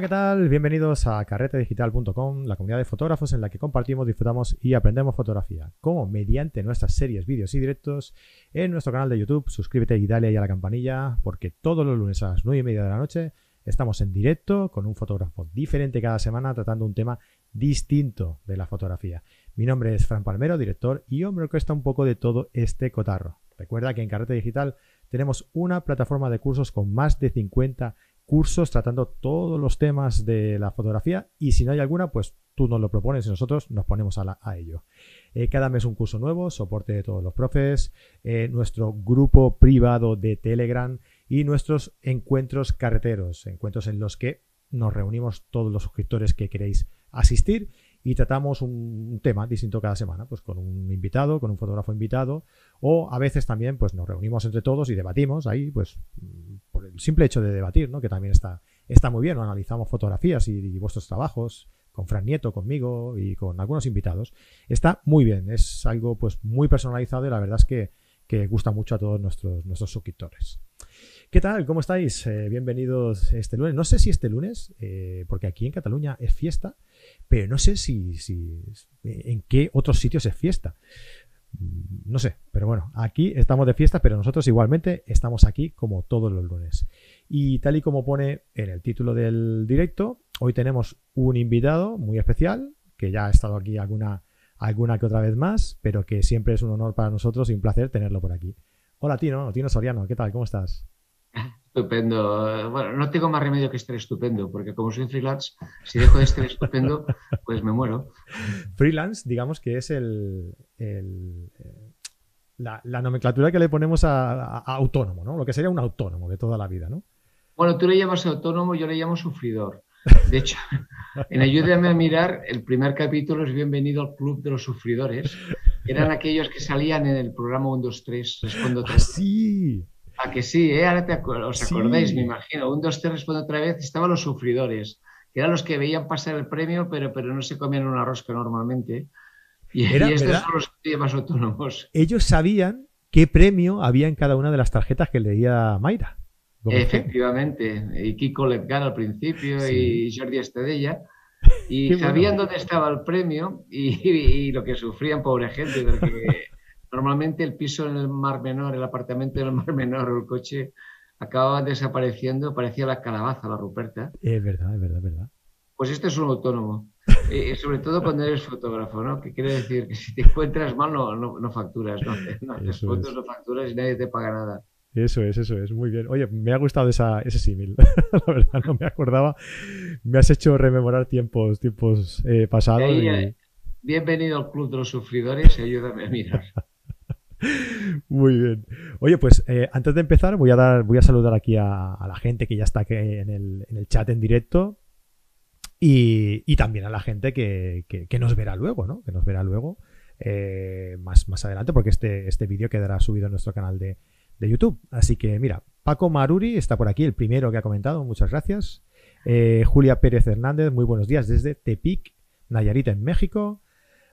¿qué tal? Bienvenidos a carretedigital.com, la comunidad de fotógrafos en la que compartimos, disfrutamos y aprendemos fotografía, como mediante nuestras series, vídeos y directos en nuestro canal de YouTube. Suscríbete y dale ahí a la campanilla, porque todos los lunes a las 9 y media de la noche estamos en directo con un fotógrafo diferente cada semana tratando un tema distinto de la fotografía. Mi nombre es Fran Palmero, director, y hombre, que está un poco de todo este cotarro. Recuerda que en Carrete Digital tenemos una plataforma de cursos con más de 50 cursos tratando todos los temas de la fotografía y si no hay alguna, pues tú nos lo propones y nosotros nos ponemos a, ello. Eh, cada mes un curso nuevo, soporte de todos los profes, eh, nuestro grupo privado de Telegram y nuestros encuentros carreteros, encuentros en los que nos reunimos todos los suscriptores que queréis asistir y tratamos un tema distinto cada semana, pues con un invitado, con un fotógrafo invitado, o a veces también pues nos reunimos entre todos y debatimos ahí, pues por el simple hecho de debatir, ¿no? que también está, está muy bien, analizamos fotografías y, vuestros trabajos con Fran Nieto, conmigo y con algunos invitados. Está muy bien, es algo pues muy personalizado y la verdad es que, que gusta mucho a todos nuestros, nuestros suscriptores. ¿Qué tal? ¿Cómo estáis? Eh, bienvenidos este lunes. No sé si este lunes, eh, porque aquí en Cataluña es fiesta, pero no sé si, si en qué otros sitios es fiesta. Mm, no sé, pero bueno, aquí estamos de fiesta, pero nosotros igualmente estamos aquí como todos los lunes. Y tal y como pone en el título del directo, hoy tenemos un invitado muy especial, que ya ha estado aquí alguna, alguna que otra vez más, pero que siempre es un honor para nosotros y un placer tenerlo por aquí. Hola Tino, Tino Soriano, ¿qué tal? ¿Cómo estás? Estupendo. Bueno, no tengo más remedio que estar estupendo, porque como soy freelance, si dejo de estar estupendo, pues me muero. Freelance, digamos que es el, eh, la, nomenclatura que le ponemos a, autónomo, ¿no? Lo que sería un autónomo de toda la vida, ¿no? Bueno, tú le llamas autónomo, yo le llamo sufridor. De hecho, en Ayúdame a mirar, el primer capítulo es Bienvenido al Club de los Sufridores. Eran aquellos que salían en el programa 1, 2, 3, Respondo 3. Ah, sí, a que sí, ¿eh? ahora te os acordáis, me imagino. Un, dos, tres, responde otra vez. Estaban los sufridores, que eran los que veían pasar el premio, pero, pero no se comían una rosca normalmente. Y, estos son los más autónomos. Ellos sabían qué premio había en cada una de las tarjetas que leía Mayra. Efectivamente. Y Kiko Ledgar al principio y Jordi Estedella. Y sabían dónde estaba el premio y, y, lo que sufrían, pobre gente, porque Normalmente el piso en el Mar Menor, el apartamento en el Mar Menor o el coche acababa desapareciendo, parecía la calabaza, la Ruperta. Es verdad, es verdad, es verdad. Pues este es un autónomo. Eh, sobre todo cuando eres fotógrafo, ¿no? Que quiere decir que si te encuentras mal no, no, facturas, ¿no? no fotos no facturas y nadie te paga nada. Eso es, eso es, muy bien. Oye, me ha gustado esa, ese símil. la verdad, no me acordaba. Me has hecho rememorar tiempos, tiempos eh, pasados. Bienvenido al Club de los Sufridores y ayúdame a mirar. Muy bien. Oye, pues eh, antes de empezar voy a dar, voy a saludar aquí a, la gente que ya está aquí en el, chat en directo y, también a la gente que, nos verá luego, ¿no? Que nos verá luego eh, más, más adelante porque este, este vídeo quedará subido en nuestro canal de, YouTube. Así que mira, Paco Maruri está por aquí, el primero que ha comentado, muchas gracias. Eh, Julia Pérez Hernández, muy buenos días desde Tepic, Nayarita en México.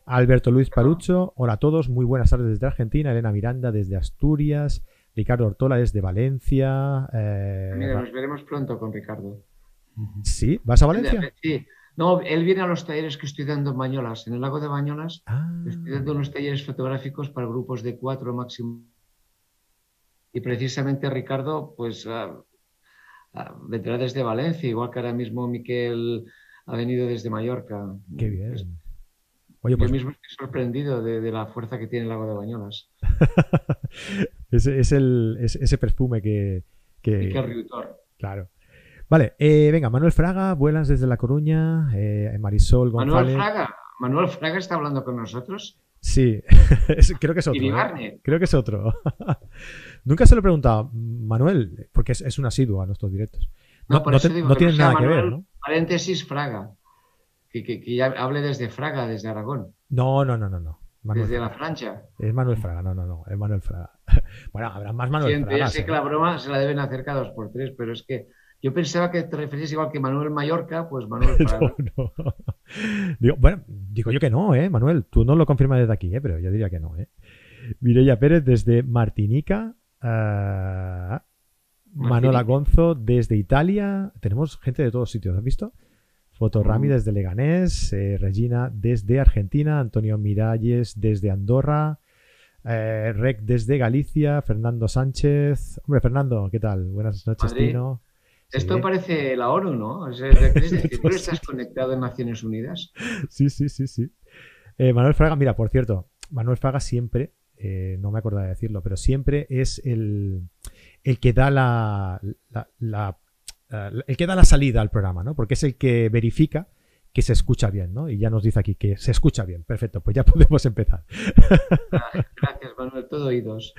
Alberto Luis Parucho, hola a todos, muy buenas tardes desde Argentina, Elena Miranda desde Asturias, Ricardo Ortola desde Valencia. Eh, Mira, nos veremos pronto con Ricardo. ¿Sí? ¿Vas a Valencia? Sí. No, él viene a los talleres que estoy dando en Bañolas, en el lago de Bañolas. Ah. Estoy dando unos talleres fotográficos para grupos de cuatro máximo. Y precisamente Ricardo, pues, uh, vendrá desde Valencia, igual que ahora mismo Miquel ha venido desde Mallorca. Qué bien. Yo pues mismo estoy sorprendido de, la fuerza que tiene el lago de Bañolas. es, el, ese perfume que... que... Claro. Vale, eh, venga, Manuel Fraga, vuelas desde La Coruña, eh, Marisol González. Manuel Fraga, Manuel Fraga está hablando con nosotros. Sí, creo que es otro. ¿eh? Creo que es otro. Nunca se lo he preguntado, Manuel, porque es, un asiduo a nuestros directos. No, no, tiene nada que ver, ¿no? Paréntesis Fraga que, ya hable desde Fraga, desde Aragón. No, no, no, no, no. desde la Francia. Es Manuel Fraga, no, no, no, es Manuel Fraga. bueno, habrá más Manuel Fraga. Ya sé que la broma se la deben hacer cada dos por tres, pero es que yo pensaba que te referías igual que Manuel Mallorca, pues Manuel Fraga. no, no. Digo, bueno, digo yo que no, ¿eh? Manuel, tú no lo confirmas desde aquí, ¿eh? Pero yo diría que no, ¿eh? Mireya Pérez desde Martinica. Uh, Manuela Gonzo desde Italia. Tenemos gente de todos sitios, ¿has visto? Fotorami desde Leganés, eh, Regina desde Argentina, Antonio Miralles desde Andorra, eh, Rec desde Galicia, Fernando Sánchez. Hombre, Fernando, ¿qué tal? Buenas noches, Tino. Esto parece la ONU, ¿no? O sea, tú estás conectado en Naciones Unidas. Sí, sí, sí, sí. Eh, Manuel Fraga, mira, por cierto, Manuel Fraga siempre, eh, no me acuerdo de decirlo, pero siempre es el, el que da la, la, el que da la salida al programa, ¿no? Porque es el que verifica que se escucha bien, ¿no? Y ya nos dice aquí que se escucha bien. Perfecto, pues ya podemos empezar. Gracias, Manuel, todo oídos.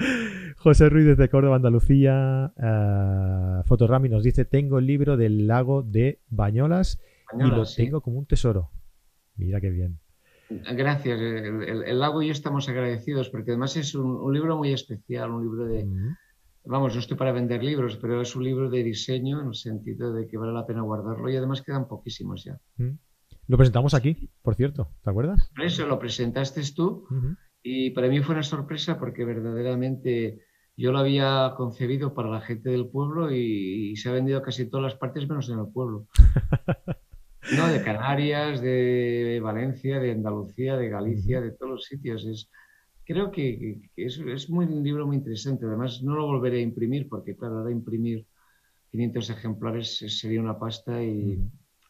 José Ruiz desde Córdoba, Andalucía. Uh, Fotorami nos dice, tengo el libro del lago de Bañolas, y lo tengo como un tesoro. Mira qué bien. Gracias. El, lago y yo estamos agradecidos porque además es un, libro muy especial, un libro de... Vamos, no estoy para vender libros, pero es un libro de diseño en el sentido de que vale la pena guardarlo y además quedan poquísimos ya. Lo presentamos aquí, por cierto, ¿te acuerdas? eso lo presentaste tú y para mí fue una sorpresa porque verdaderamente yo lo había concebido para la gente del pueblo y, se ha vendido casi todas las partes menos en el pueblo. no, de Canarias, de Valencia, de Andalucía, de Galicia, de todos los sitios. Es, creo que, es, muy, un libro muy interesante. Además, no lo volveré a imprimir porque, claro, ahora imprimir 500 ejemplares sería una pasta y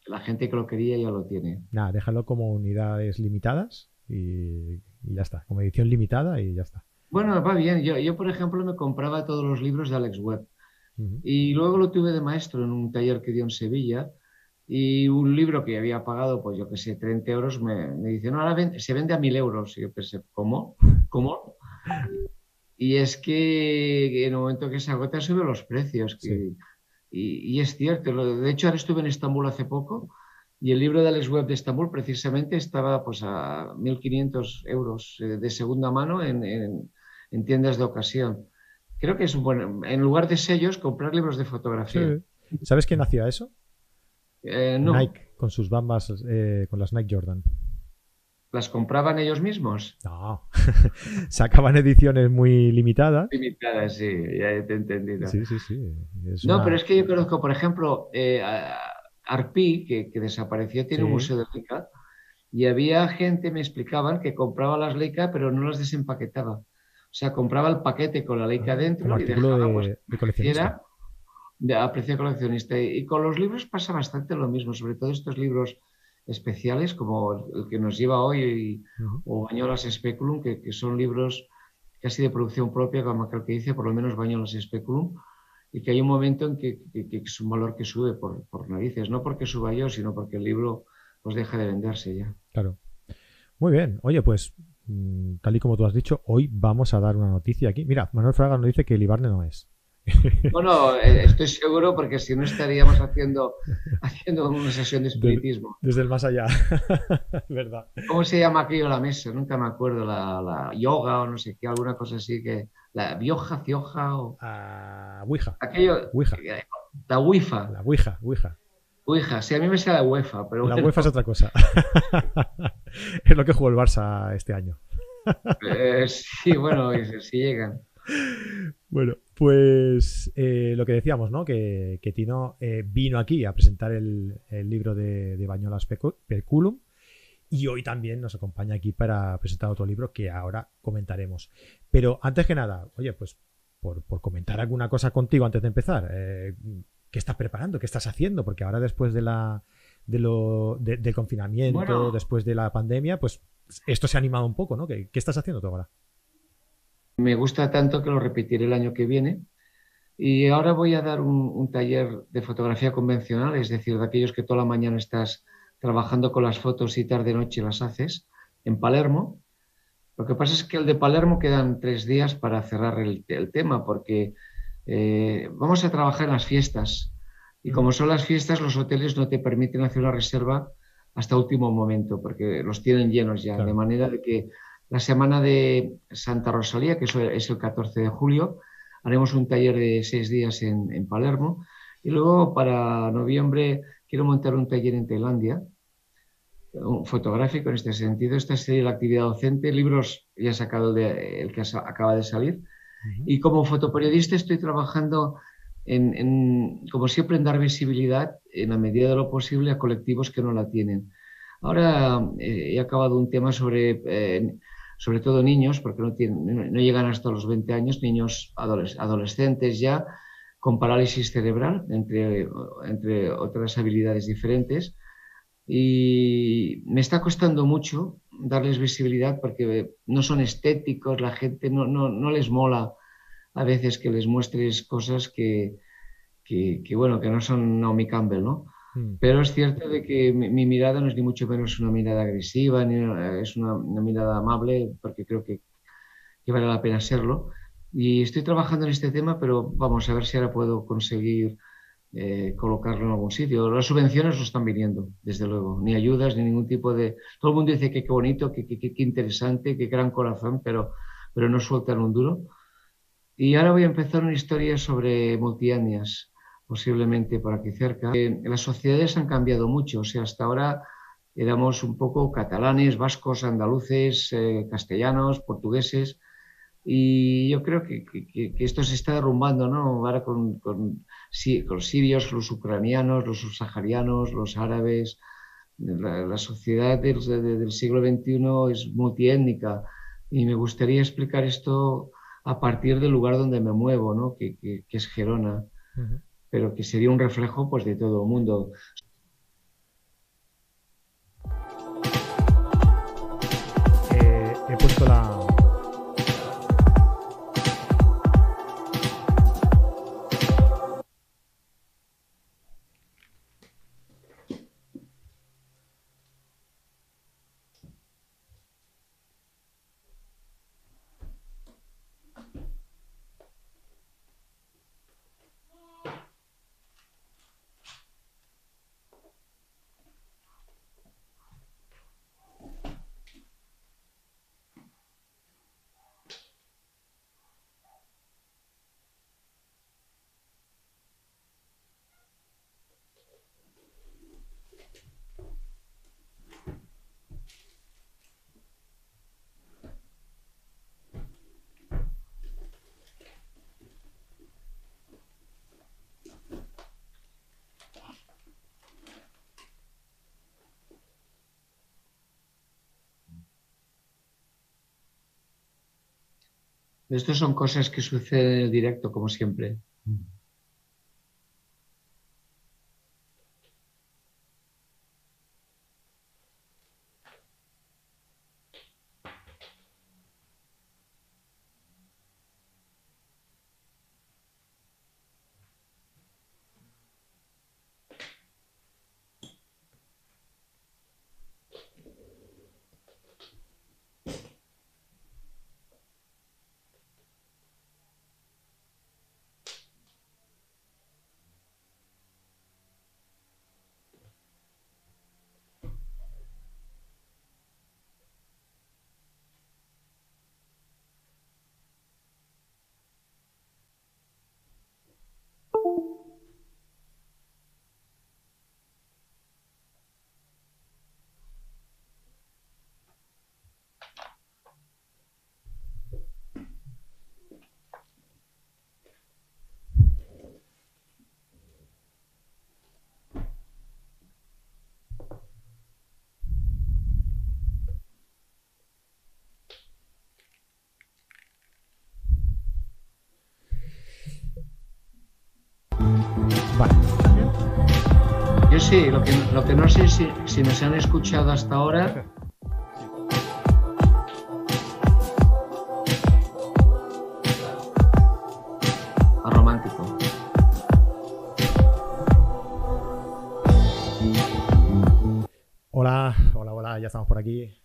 la gente que lo quería ya lo tiene. Nada, déjalo como unidades limitadas y, ya está, como edición limitada y ya está. Bueno, va bien. Yo, yo por ejemplo, me compraba todos los libros de Alex Webb y luego lo tuve de maestro en un taller que dio en Sevilla y un libro que había pagado, pues yo que sé, 30 euros, me, me dice, no, ahora se vende a 1000 euros. Y yo pensé, ¿cómo? ¿Cómo? Y es que en el momento que se agota sube los precios. Que, y, es cierto, de hecho ahora estuve en Estambul hace poco y el libro de Alex Webb de Estambul precisamente estaba pues a 1.500 euros eh, de segunda mano en, tiendas de ocasión. Creo que es un buen, en lugar de sellos, comprar libros de fotografía. ¿Sabes quién hacía eso? Eh, no. Nike, con sus bambas, eh, con las Nike Jordan. ¿Las compraban ellos mismos? No, sacaban ediciones muy limitadas. Limitadas, sí, ya te he entendido. Sí, sí, sí. no, pero es que yo conozco, por ejemplo, eh, Arpi, que, desapareció, tiene un museo de Leica, y había gente, me explicaban, que compraba las Leica, pero no las desempaquetaba. O sea, compraba el paquete con la Leica ah, dentro y dejaba pues, de, coleccionista. De, a precio coleccionista. Y con los libros pasa bastante lo mismo, sobre todo estos libros especiales como el, que nos lleva hoy o Bañolas Speculum, que, que, son libros casi de producción propia, como aquel que dice, por lo menos Bañolas Speculum, y que hay un momento en que, es un valor que sube por, por, narices, no porque suba yo, sino porque el libro pues deja de venderse ya. Claro. Muy bien. Oye, pues mm, tal y como tú has dicho, hoy vamos a dar una noticia aquí. Mira, Manuel Fraga nos dice que el Ibarne no es. Bueno, eh, estoy seguro porque si no estaríamos haciendo, haciendo una sesión de espiritismo. Desde, el más allá, ¿verdad? ¿Cómo se llama aquello la mesa? Nunca me acuerdo, la, yoga o no sé qué, alguna cosa así que... La bioja, cioja o... Ouija. Aquello... Eh, la wifa. La ouija, ouija. Ouija, sí, a mí me sale la UEFA, pero... La UEFA es otra cosa. es lo que jugó el Barça este año. Eh, sí, bueno, si llegan. Bueno, pues eh, lo que decíamos, ¿no? Que, Tino eh, vino aquí a presentar el, libro de, de Bañolas Perculum y hoy también nos acompaña aquí para presentar otro libro que ahora comentaremos. Pero antes que nada, oye, pues por, comentar alguna cosa contigo antes de empezar, eh, ¿qué estás preparando? ¿Qué estás haciendo? Porque ahora después de la, de lo, del confinamiento, después de la pandemia, pues esto se ha animado un poco, ¿no? ¿Qué, qué estás haciendo tú ahora? Me gusta tanto que lo repetiré el año que viene. Y ahora voy a dar un, taller de fotografía convencional, es decir, de aquellos que toda la mañana estás trabajando con las fotos y tarde-noche las haces, en Palermo. Lo que pasa es que el de Palermo quedan tres días para cerrar el, tema, porque eh, vamos a trabajar en las fiestas. Y como son las fiestas, los hoteles no te permiten hacer una reserva hasta último momento, porque los tienen llenos ya. De manera de que la semana de Santa Rosalía, que es el 14 de julio, haremos un taller de seis días en, Palermo. Y luego para noviembre quiero montar un taller en Tailandia, un fotográfico en este sentido. Esta sería la actividad docente. Libros ya he sacado el, que acaba de salir. Y como fotoperiodista estoy trabajando en, como siempre, en dar visibilidad en la medida de lo posible a colectivos que no la tienen. Ahora eh, he acabado un tema sobre, eh, sobre todo niños, porque no, tienen, no, llegan hasta los 20 años, niños adolescentes ya, con parálisis cerebral, entre, entre otras habilidades diferentes. Y me está costando mucho darles visibilidad porque no son estéticos, la gente no, no, no les mola a veces que les muestres cosas que, que, bueno, que no son Naomi Campbell, ¿no? Hmm. Pero es cierto de que mi, mirada no es ni mucho menos una mirada agresiva, ni es una, mirada amable, porque creo que, que, vale la pena serlo. Y estoy trabajando en este tema, pero vamos a ver si ahora puedo conseguir eh, colocarlo en algún sitio. Las subvenciones no están viniendo, desde luego, ni ayudas, ni ningún tipo de... Todo el mundo dice que qué bonito, que qué interesante, qué gran corazón, pero, pero no sueltan un duro. Y ahora voy a empezar una historia sobre multietnias, posiblemente por aquí cerca. Eh, las sociedades han cambiado mucho, o sea, hasta ahora éramos un poco catalanes, vascos, andaluces, eh, castellanos, portugueses, y yo creo que, esto se está derrumbando, ¿no? Ahora con, con, los sirios, los ucranianos, los subsaharianos, los árabes. La, sociedad del, del siglo XXI es multiétnica y me gustaría explicar esto a partir del lugar donde me muevo, ¿no? que, es Gerona, pero que sería un reflejo pues, de todo el mundo. Estas son cosas que suceden en el directo, como siempre. Sí, lo que, lo que no sé si, si nos han escuchado hasta ahora. A romántico. Hola, hola, hola, ya estamos por aquí.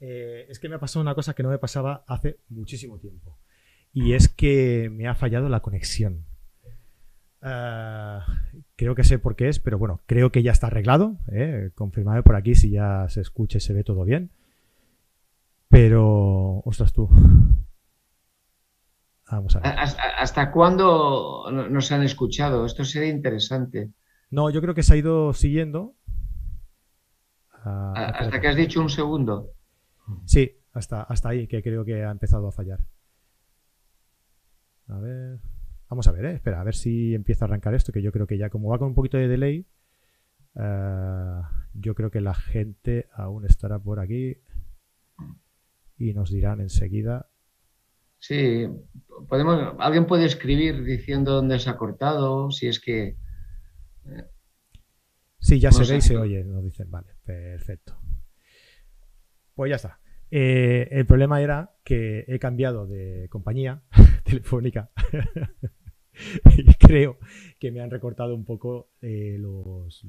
Eh, es que me ha pasado una cosa que no me pasaba hace muchísimo tiempo. Y es que me ha fallado la conexión. Uh, Creo que sé por qué es, pero bueno, creo que ya está arreglado. ¿eh? Confirmado por aquí si ya se escucha y se ve todo bien. Pero, ostras tú. Vamos a ver. ¿Hasta, cuándo nos han escuchado? Esto sería interesante. No, yo creo que se ha ido siguiendo. hasta que has dicho un segundo. Sí, hasta, hasta ahí, que creo que ha empezado a fallar. A ver. Vamos a ver, ¿eh? espera, a ver si empieza a arrancar esto, que yo creo que ya como va con un poquito de delay, eh, yo creo que la gente aún estará por aquí y nos dirán enseguida. Sí, podemos, alguien puede escribir diciendo dónde se ha cortado, si es que... Eh, sí, ya se ve y se oye, nos dicen, vale, perfecto. Pues ya está. Eh, el problema era que he cambiado de compañía telefónica y creo que me han recortado un poco eh, los,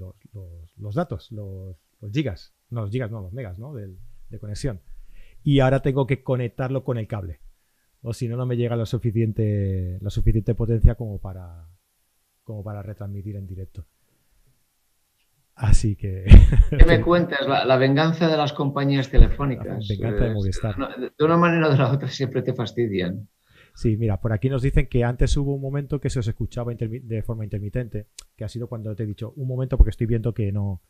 los, datos, los, gigas, no los gigas, no, los megas ¿no? de, de conexión. Y ahora tengo que conectarlo con el cable. O si no, no me llega lo suficiente, la suficiente potencia como para, como para retransmitir en directo. Así que. ¿Qué me cuentas? La, venganza de las compañías telefónicas. venganza de Movistar. De una manera o de la otra siempre te fastidian. Sí, mira, por aquí nos dicen que antes hubo un momento que se os escuchaba de forma intermitente, que ha sido cuando te he dicho un momento porque estoy viendo que no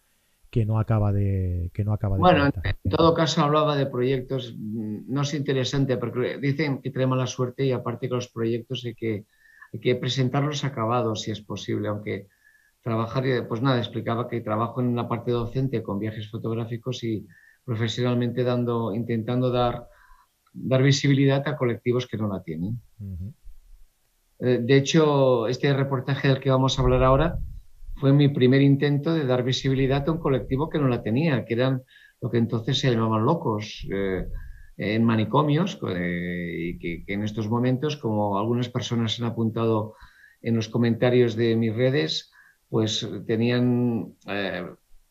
que no acaba de que no acaba de bueno en todo caso hablaba de proyectos mm, no es interesante porque dicen que tenemos la suerte y aparte que los proyectos hay que hay que presentarlos acabados si es posible aunque trabajar, pues nada, explicaba que trabajo en la parte docente con viajes fotográficos y profesionalmente dando, intentando dar, dar visibilidad a colectivos que no la tienen. Eh, de hecho, este reportaje del que vamos a hablar ahora fue mi primer intento de dar visibilidad a un colectivo que no la tenía, que eran lo que entonces se llamaban locos. Eh, en manicomios eh, y que, que, en estos momentos, como algunas personas han apuntado en los comentarios de mis redes, pues tenían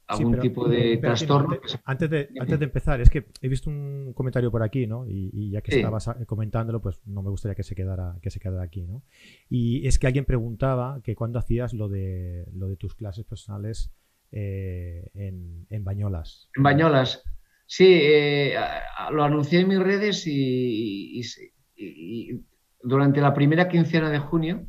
eh, algún tipo de trastorno. Antes, de, antes de empezar, es que he visto un comentario por aquí, ¿no? Y, ya que estabas comentándolo, pues no me gustaría que se quedara, que se quedara aquí, ¿no? Y es que alguien preguntaba que cuando hacías lo de lo de tus clases personales eh, en, en, Bañolas. En Bañolas. Sí, eh, lo anuncié en mis redes y durante la primera quincena de junio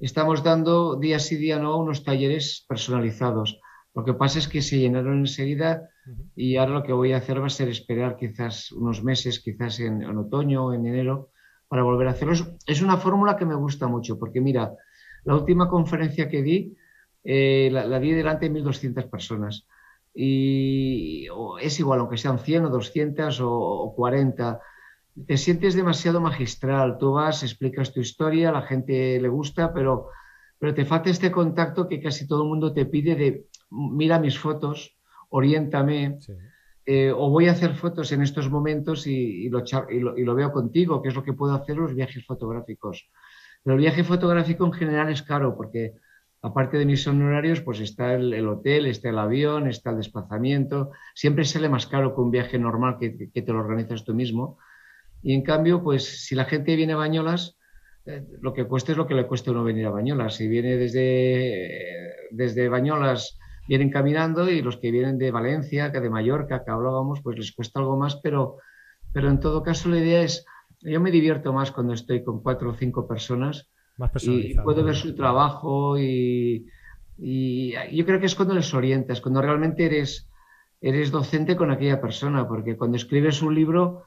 estamos dando día sí día no unos talleres personalizados. Lo que pasa es que se llenaron enseguida y ahora lo que voy a hacer va a ser esperar quizás unos meses, quizás en, otoño o en enero, para volver a hacerlos. Es una fórmula que me gusta mucho porque mira, la última conferencia que di, eh, la, di delante de 1.200 personas. Y es igual, aunque sean 100 o 200 o, o 40, te sientes demasiado magistral. Tú vas, explicas tu historia, a la gente le gusta, pero, pero te falta este contacto que casi todo el mundo te pide de mira mis fotos, oriéntame. Eh, o voy a hacer fotos en estos momentos y, lo, y, lo, veo contigo, que es lo que puedo hacer los viajes fotográficos. Pero el viaje fotográfico en general es caro porque aparte de mis honorarios, pues está el, hotel, está el avión, está el desplazamiento. Siempre sale más caro que un viaje normal que, que te lo organizas tú mismo. Y en cambio, pues si la gente viene a Bañolas, eh, lo que cuesta es lo que le cuesta uno venir a Bañolas. Si viene desde, desde Bañolas, vienen caminando y los que vienen de Valencia, que de Mallorca, que hablábamos, pues les cuesta algo más, pero, pero en todo caso la idea es, yo me divierto más cuando estoy con cuatro o cinco personas y puedo ver su trabajo y, y, yo creo que es cuando les orientas, cuando realmente eres, eres docente con aquella persona, porque cuando escribes un libro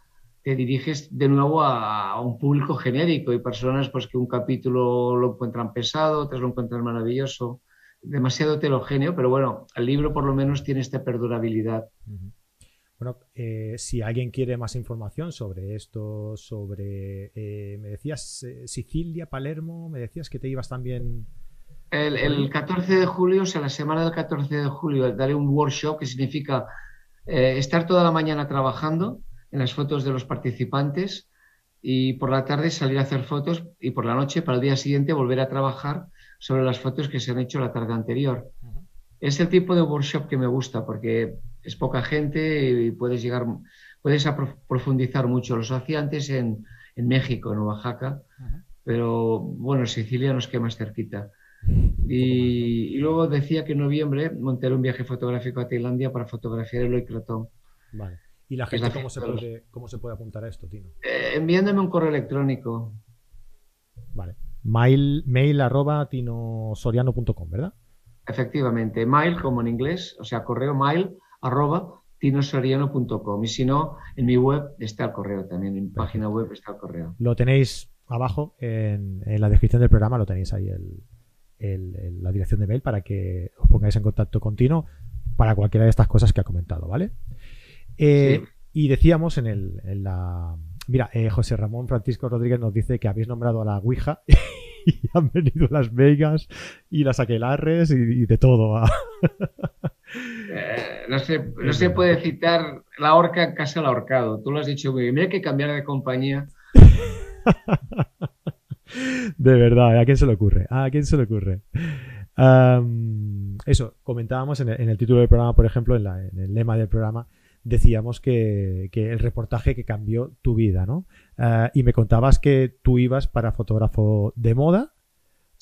te diriges de nuevo a, un público genérico. Y personas pues, que un capítulo lo encuentran pesado, otros lo encuentran maravilloso, demasiado heterogéneo, pero bueno, el libro por lo menos tiene esta perdurabilidad. Bueno, eh, si alguien quiere más información sobre esto, sobre, eh, me decías eh, Sicilia, Palermo, me decías que te ibas también... El, el, 14 de julio, o sea, la semana del 14 de julio, daré un workshop que significa estar toda la mañana trabajando en las fotos de los participantes y por la tarde salir a hacer fotos y por la noche, para el día siguiente, volver a trabajar sobre las fotos que se han hecho la tarde anterior. Es el tipo de workshop que me gusta porque es poca gente y puedes llegar, puedes profundizar mucho. Los hacía antes en, en México, en Oaxaca, pero bueno, Sicilia nos queda más cerquita. Y, y, luego decía que en noviembre monté un viaje fotográfico a Tailandia para fotografiar el Oicrotón. Vale. ¿Y la gente cómo se, puede, cómo se puede apuntar a esto, Tino? Eh, enviándome un correo electrónico. Vale. Mail, mail arroba tinosoriano.com, ¿verdad? Efectivamente, mail como en inglés, o sea, correo mail arroba tinosoriano.com. Y si no, en mi web está el correo también, en mi página web está el correo. Lo tenéis abajo en, la descripción del programa lo tenéis ahí la dirección de mail para que os pongáis en contacto continuo para cualquiera de estas cosas que ha comentado, ¿vale? Eh, y decíamos en, el, en la... Mira, eh, José Ramón Francisco Rodríguez nos dice que habéis nombrado a la Ouija y han venido Las Vegas y las aquelarres y, de todo. Eh, no, se, no se puede citar la horca en casa del ahorcado. Tú lo has dicho muy bien. Mira que cambiar de compañía. de verdad, ¿a quién se le ocurre? ¿A quién se le ocurre? eso, comentábamos en el, título del programa, por ejemplo, en, el lema del programa, decíamos que, el reportaje que cambió tu vida, ¿no? Ah, y me contabas que tú ibas para fotógrafo de moda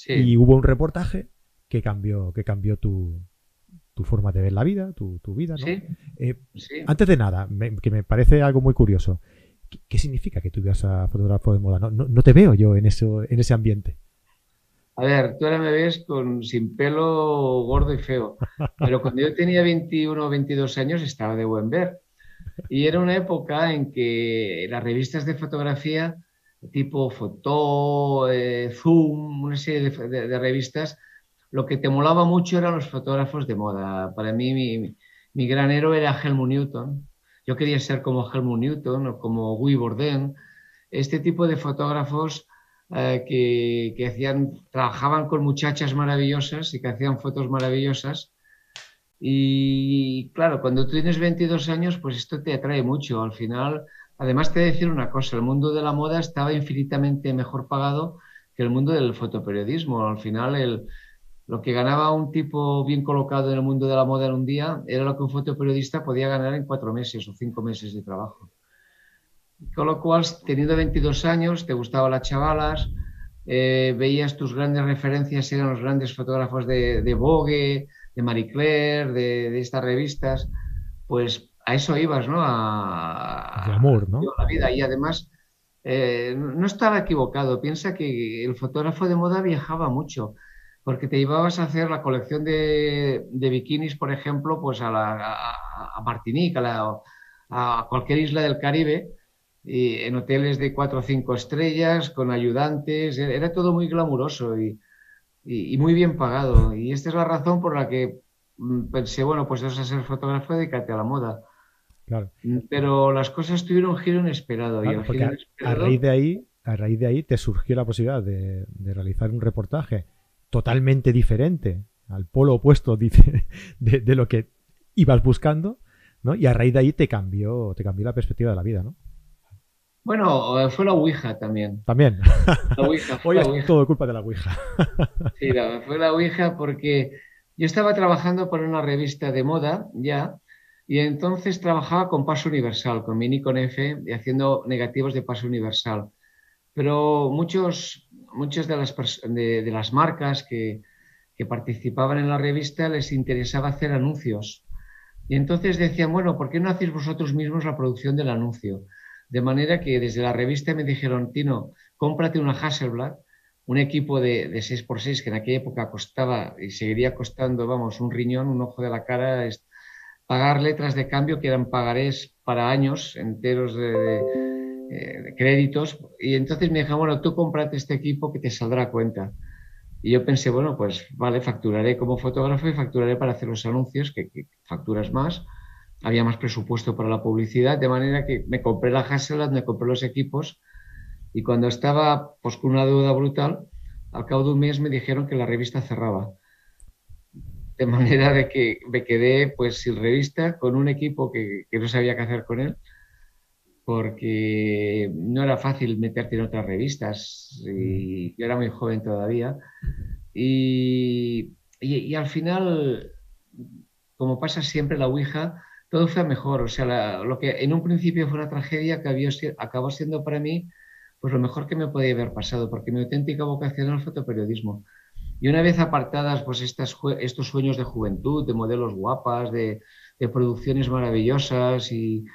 y hubo un reportaje que cambió, que cambió tu, forma de ver la vida, tu, vida, ¿no? Eh, antes de nada, que me parece algo muy curioso, ¿qué, significa que tú ibas a fotógrafo de moda? No, no, te veo yo en, eso, en ese ambiente. A ver, tú ahora me ves con, sin pelo gordo y feo, pero cuando yo tenía 21 o 22 años estaba de buen ver. Y era una época en que las revistas de fotografía, tipo Foto, eh, Zoom, una serie de, revistas, lo que te molaba mucho eran los fotógrafos de moda. Para mí, mi, mi gran héroe era Helmut Newton. Yo quería ser como Helmut Newton o como Guy Bourdain. Este tipo de fotógrafos eh, que, hacían, trabajaban con muchachas maravillosas y que hacían fotos maravillosas. Y claro, cuando tú tienes 22 años, pues esto te atrae mucho. Al final, además te voy a decir una cosa, el mundo de la moda estaba infinitamente mejor pagado que el mundo del fotoperiodismo. Al final, el, lo que ganaba un tipo bien colocado en el mundo de la moda en un día era lo que un fotoperiodista podía ganar en cuatro meses o cinco meses de trabajo. Con lo cual, teniendo 22 años, te gustaban las chavalas, eh, veías tus grandes referencias, eran los grandes fotógrafos de, de Vogue, de Marie Claire, de, estas revistas, pues a eso ibas, ¿no? A, amor, ¿no? la vida. Y además, eh, no estaba equivocado. Piensa que el fotógrafo de moda viajaba mucho, porque te llevabas a hacer la colección de, bikinis, por ejemplo, pues a, la, a, Martinique, a, a cualquier isla del Caribe, y en hoteles de cuatro o cinco estrellas, con ayudantes, era todo muy glamuroso y, y, muy bien pagado. Y esta es la razón por la que mm, pensé, bueno, pues vas a ser fotógrafo, dedícate a la moda. Claro. Mm, pero las cosas tuvieron un giro inesperado. y a, raíz de ahí, a raíz de ahí te surgió la posibilidad de, realizar un reportaje totalmente diferente, al polo opuesto de, de, lo que ibas buscando, ¿no? Y a raíz de ahí te cambió, te cambió la perspectiva de la vida, ¿no? Bueno, eh, fue la Ouija también. También. La Ouija. Fue Hoy es todo culpa de la Ouija. sí, fue la Ouija porque yo estaba trabajando por una revista de moda ya y entonces trabajaba con paso universal, con mi Nikon F y haciendo negativos de paso universal. Pero muchos, muchas de las, de, las marcas que, que participaban en la revista les interesaba hacer anuncios. Y entonces decían, bueno, ¿por qué no hacéis vosotros mismos la producción del anuncio? De manera que desde la revista me dijeron, Tino, cómprate una Hasselblad, un equipo de, de 6x6 que en aquella época costaba y seguiría costando, vamos, un riñón, un ojo de la cara, pagar letras de cambio que eran pagarés para años enteros de, eh, créditos. Y entonces me dijeron, bueno, tú cómprate este equipo que te saldrá a cuenta. Y yo pensé, bueno, pues vale, facturaré como fotógrafo y facturaré para hacer los anuncios, que facturas más había más presupuesto para la publicidad, de manera que me compré la Hasselblad, me compré los equipos y cuando estaba pues, con una deuda brutal, al cabo de un mes me dijeron que la revista cerraba. De manera de que me quedé pues sin revista, con un equipo que, no sabía qué hacer con él, porque no era fácil meterte en otras revistas y yo era muy joven todavía. Y, y al final, como pasa siempre, la Ouija todo fue mejor. O sea, lo que en un principio fue una tragedia acabó siendo para mí pues lo mejor que me podía haber pasado, porque mi auténtica vocación era el fotoperiodismo. Y una vez apartadas pues estas, estos sueños de juventud, de modelos guapas, de, producciones maravillosas y,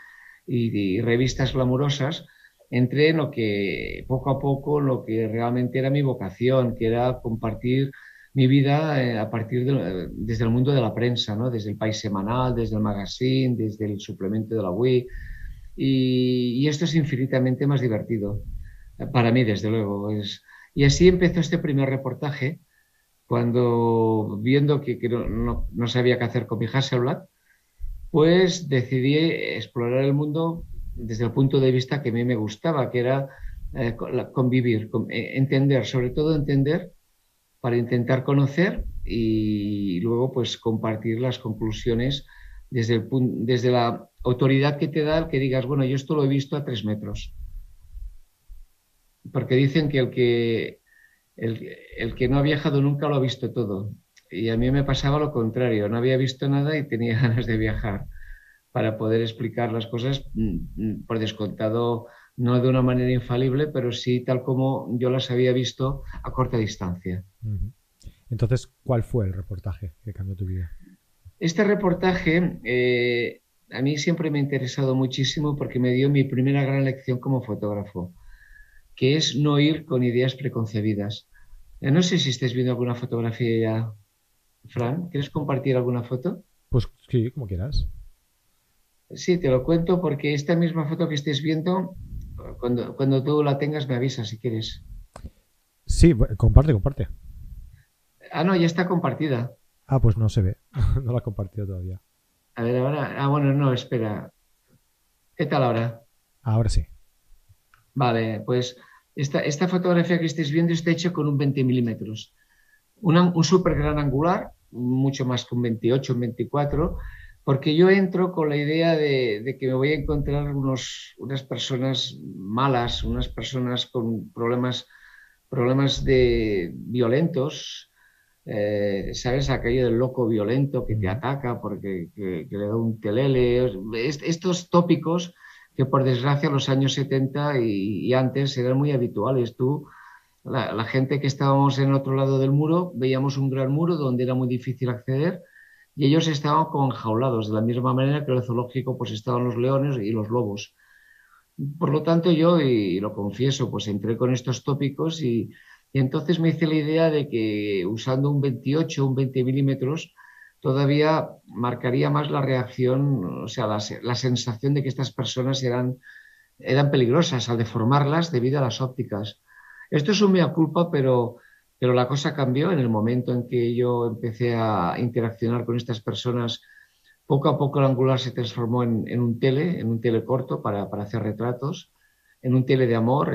y, revistas glamurosas, entré en lo que poco a poco, lo que realmente era mi vocación, que era compartir mi vida eh, a partir de, desde el mundo de la prensa, ¿no? desde el País Semanal, desde el magazine, desde el suplemento de la Wii. Y, esto es infinitamente más divertido. Para mí, desde luego. Es... Y así empezó este primer reportaje, cuando viendo que, no, no, sabía qué hacer con mi Hasselblad, pues decidí explorar el mundo desde el punto de vista que a mí me gustaba, que era eh, convivir, eh, entender, sobre todo entender para intentar conocer y luego pues compartir las conclusiones desde, el, desde la autoridad que te da el que digas, bueno, yo esto lo he visto a tres metros. Porque dicen que el que, el, el que no ha viajado nunca lo ha visto todo. Y a mí me pasaba lo contrario, no había visto nada y tenía ganas de viajar para poder explicar las cosas mm, mm, por descontado, no de una manera infalible, pero sí tal como yo las había visto a corta distancia. Entonces, ¿cuál fue el reportaje que cambió tu vida? Este reportaje eh, a mí siempre me ha interesado muchísimo porque me dio mi primera gran lección como fotógrafo, que es no ir con ideas preconcebidas. Eh, no sé si estés viendo alguna fotografía ya, Fran. ¿Quieres compartir alguna foto? Pues sí, como quieras. Sí, te lo cuento porque esta misma foto que estés viendo, cuando, cuando tú la tengas me avisas si quieres. Sí, comparte, comparte. Ah, no, ya está compartida. Ah, pues no se ve. no la he compartido todavía. A ver, ahora. Ah, bueno, no, espera. ¿Qué tal ahora? Ahora sí. Vale, pues esta, esta fotografía que estáis viendo está hecha con un 20 milímetros. un súper gran angular, mucho más que un 28, un 24 porque yo entro con la idea de, que me voy a encontrar unos, unas personas malas, unas personas con problemas, problemas de, violentos, eh, ¿sabes? Aquello del loco violento que te ataca porque que, le da un telele, estos tópicos que por desgracia los años 70 y, antes eran muy habituales. Tú, la, la gente que estábamos en el otro lado del muro, veíamos un gran muro donde era muy difícil acceder y ellos estaban como enjaulados, de la misma manera que el zoológico pues estaban los leones y los lobos. Por lo tanto, yo, y lo confieso, pues entré con estos tópicos y, entonces me hice la idea de que usando un 28, un 20 milímetros, todavía marcaría más la reacción, o sea, la, la, sensación de que estas personas eran, eran peligrosas al deformarlas debido a las ópticas. Esto es un mea culpa, pero pero la cosa cambió en el momento en que yo empecé a interaccionar con estas personas. Poco a poco el angular se transformó en, un tele, en un tele corto para, hacer retratos, en un tele de amor.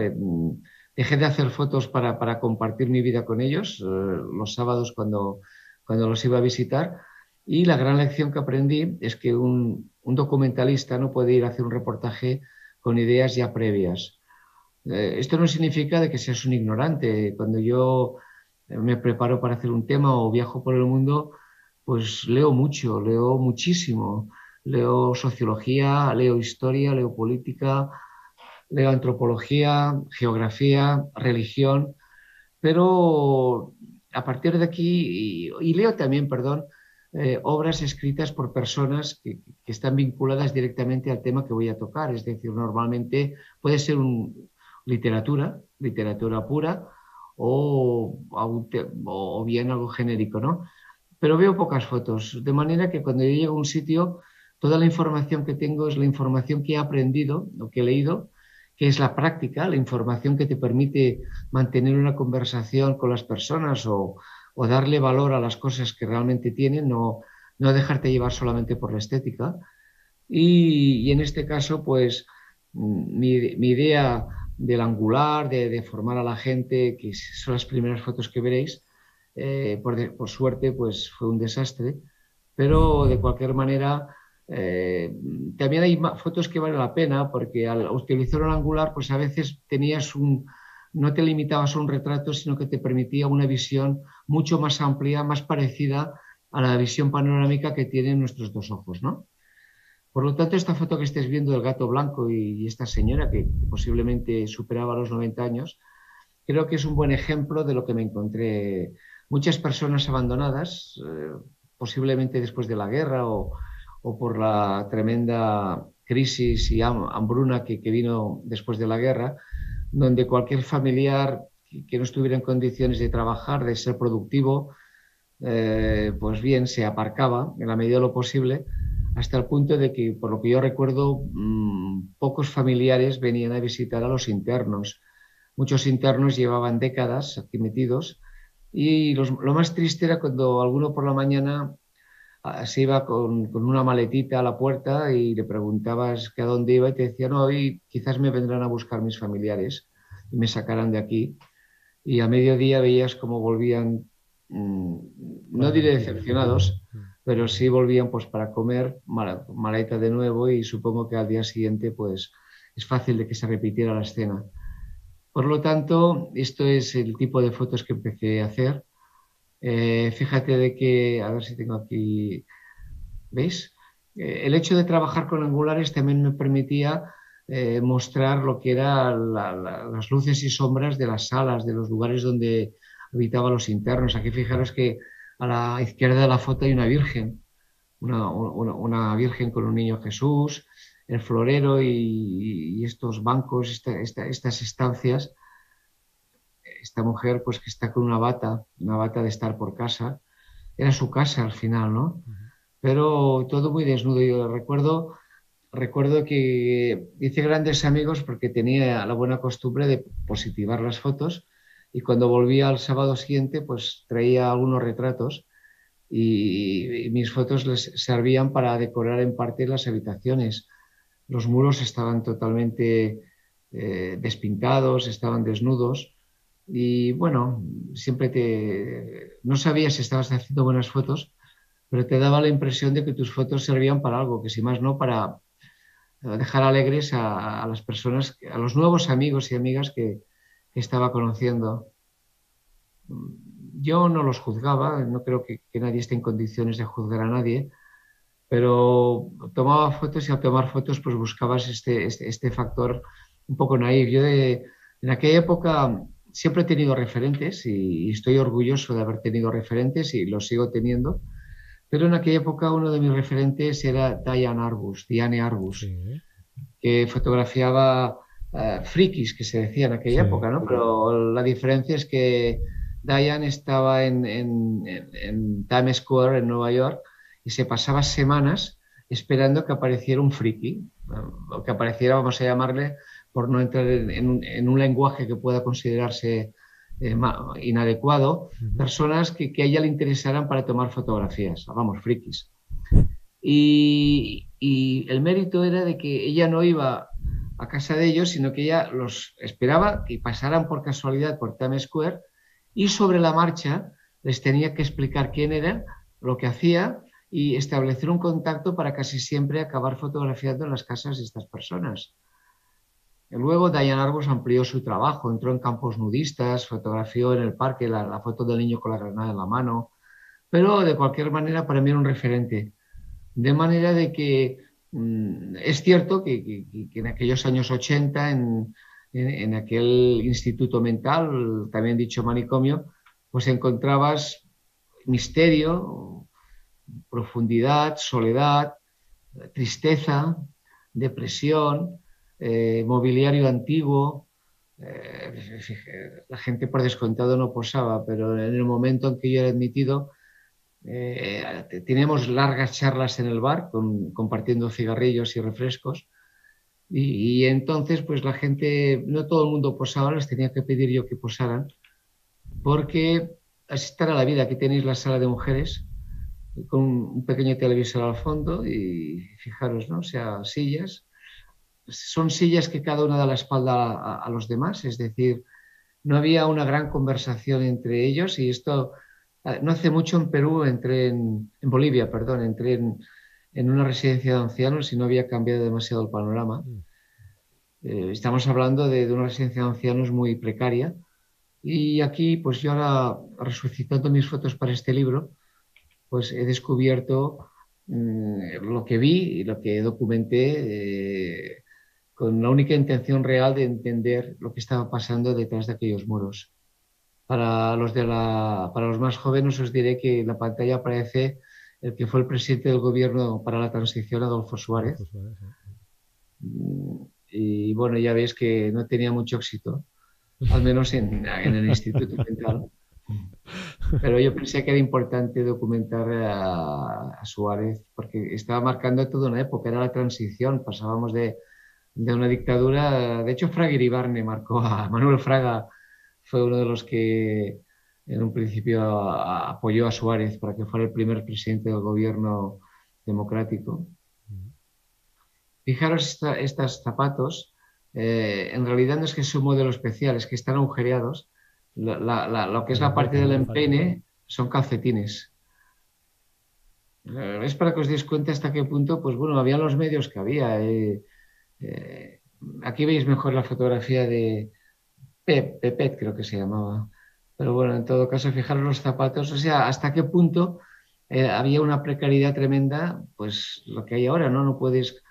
dejé de hacer fotos para, compartir mi vida con ellos eh, los sábados cuando, cuando los iba a visitar. Y la gran lección que aprendí es que un, documentalista no puede ir a hacer un reportaje con ideas ya previas. Eh, esto no significa de que seas un ignorante. Cuando yo me preparo para hacer un tema o viajo por el mundo, pues leo mucho, leo muchísimo. Leo sociología, leo historia, leo política, leo antropología, geografía, religión, pero a partir de aquí, y, leo también, perdón, eh, obras escritas por personas que, que, están vinculadas directamente al tema que voy a tocar. Es decir, normalmente puede ser un, literatura, literatura pura, o, o bien algo genérico, ¿no? Pero veo pocas fotos, de manera que cuando yo llego a un sitio, toda la información que tengo es la información que he aprendido o que he leído, que es la práctica, la información que te permite mantener una conversación con las personas o, o darle valor a las cosas que realmente tienen, no, no dejarte llevar solamente por la estética. Y, y en este caso, pues mi, mi idea del angular, de, formar a la gente, que son las primeras fotos que veréis. Eh, por, suerte, pues fue un desastre, pero de cualquier manera eh, también hay fotos que valen la pena porque al utilizar un angular, pues a veces tenías un, no te limitabas a un retrato, sino que te permitía una visión mucho más amplia, más parecida a la visión panorámica que tienen nuestros dos ojos, ¿no? Por lo tanto, esta foto que estés viendo del gato blanco y, esta señora que posiblemente superaba los 90 años, creo que es un buen ejemplo de lo que me encontré. Muchas personas abandonadas, eh, posiblemente después de la guerra o, por la tremenda crisis y hambruna que, vino después de la guerra, donde cualquier familiar que, no estuviera en condiciones de trabajar, de ser productivo, eh, pues bien, se aparcaba en la medida de lo posible hasta el punto de que, por lo que yo recuerdo, mm, pocos familiares venían a visitar a los internos. muchos internos llevaban décadas aquí metidos y lo más triste era cuando alguno por la mañana ah, se iba con, una maletita a la puerta y le preguntabas que a dónde iba y te decía, no, hoy quizás me vendrán a buscar mis familiares y me sacarán de aquí. Y a mediodía veías cómo volvían, mm, no diré decepcionados, pero sí volvían pues para comer, maleta de nuevo y supongo que al día siguiente pues es fácil de que se repitiera la escena. Por lo tanto, esto es el tipo de fotos que empecé a hacer. Eh, fíjate de que, a ver si tengo aquí, ¿veis? Eh, el hecho de trabajar con angulares también me permitía eh, mostrar lo que eran las luces y sombras de las salas, de los lugares donde habitaban los internos. Aquí fijaros que a la izquierda de la foto hay una virgen, una, una virgen con un niño Jesús, el florero y, estos bancos, estas estancias, esta mujer pues que está con una bata, una bata de estar por casa, era su casa al final, ¿no? Pero todo muy desnudo. Yo recuerdo, recuerdo que hice grandes amigos porque tenía la buena costumbre de positivar las fotos y cuando volvía al sábado siguiente pues traía algunos retratos y, mis fotos les servían para decorar en parte las habitaciones. Los muros estaban totalmente eh, despintados, estaban desnudos y bueno, siempre te... no sabías si estabas haciendo buenas fotos, pero te daba la impresión de que tus fotos servían para algo, que si más no, para dejar alegres a, las personas, a los nuevos amigos y amigas que, estaba conociendo. Yo no los juzgaba, no creo que nadie esté en condiciones de juzgar a nadie, pero tomaba fotos y al tomar fotos pues buscabas este, este, este factor un poco naive. Yo en aquella época siempre he tenido referentes y, estoy orgulloso de haber tenido referentes y los sigo teniendo, pero en aquella época uno de mis referentes era Diane Arbus, Diane Arbus, que fotografiaba uh, frikis, que se decía en aquella época, ¿no? Pero la diferencia es que Diane estaba en, en, en Times Square, en Nueva York, y se pasaba semanas esperando que apareciera un friki, o que apareciera, vamos a llamarle, por no entrar en, un, lenguaje que pueda considerarse eh, inadecuado, personas que, a ella le interesaran para tomar fotografías, vamos, frikis. Y, y, el mérito era de que ella no iba a casa de ellos, sino que ella los esperaba que pasaran por casualidad por Times Square y sobre la marcha les tenía que explicar quién era, lo que hacía y establecer un contacto para casi siempre acabar fotografiando en las casas de estas personas. Luego Diane Arbus amplió su trabajo, entró en campos nudistas, fotografió en el parque la, foto del niño con la granada en la mano, pero de cualquier manera para mí era un referente. De manera de que es cierto que, en aquellos años 80, en, en, aquel instituto mental, también dicho manicomio, pues encontrabas misterio, profundidad, soledad, tristeza, depresión, eh, mobiliario antiguo. Eh, la gente por descontado no posaba, pero en el momento en que yo era admitido, eh, teníamos largas charlas en el bar compartiendo cigarrillos y refrescos. Y, y, entonces, pues la gente, no todo el mundo posaba, les tenía que pedir yo que posaran, porque así estará la vida. Aquí tenéis la sala de mujeres, con un pequeño televisor al fondo y fijaros, ¿no? O sea, sillas. Son sillas que cada una da la espalda a, los demás, es decir, no había una gran conversación entre ellos y esto no hace mucho en Perú entré en, en Bolivia, perdón, entré en, en, una residencia de ancianos y no había cambiado demasiado el panorama. Mm. Eh, estamos hablando de, de, una residencia de ancianos muy precaria y aquí pues yo ahora resucitando mis fotos para este libro, pues he descubierto mm, lo que vi y lo que documenté eh, con la única intención real de entender lo que estaba pasando detrás de aquellos muros. Para los, de la, para los más jóvenes os diré que en la pantalla aparece el que fue el presidente del gobierno para la transición, Adolfo Suárez. Mm, y bueno, ya veis que no tenía mucho éxito, al menos en, en el Instituto Central. Pero yo pensé que era importante documentar a, Suárez porque estaba marcando toda una época, era la transición, pasábamos de, de una dictadura. De hecho, Fraga Iribarne marcó a Manuel Fraga, fue uno de los que en un principio apoyó a Suárez para que fuera el primer presidente del gobierno democrático. Fijaros estos zapatos, eh, en realidad no es que es un modelo especial, es que están agujereados. lo que es la parte del empeine son calcetines. Eh, es para que os deis cuenta hasta qué punto, pues bueno, había los medios que había. Eh, aquí veis mejor la fotografía de Pep, Pepet, creo que se llamaba. Pero bueno, en todo caso, fijaros los zapatos, o sea, hasta qué punto había una precariedad tremenda, pues lo que hay ahora, ¿no? No puedes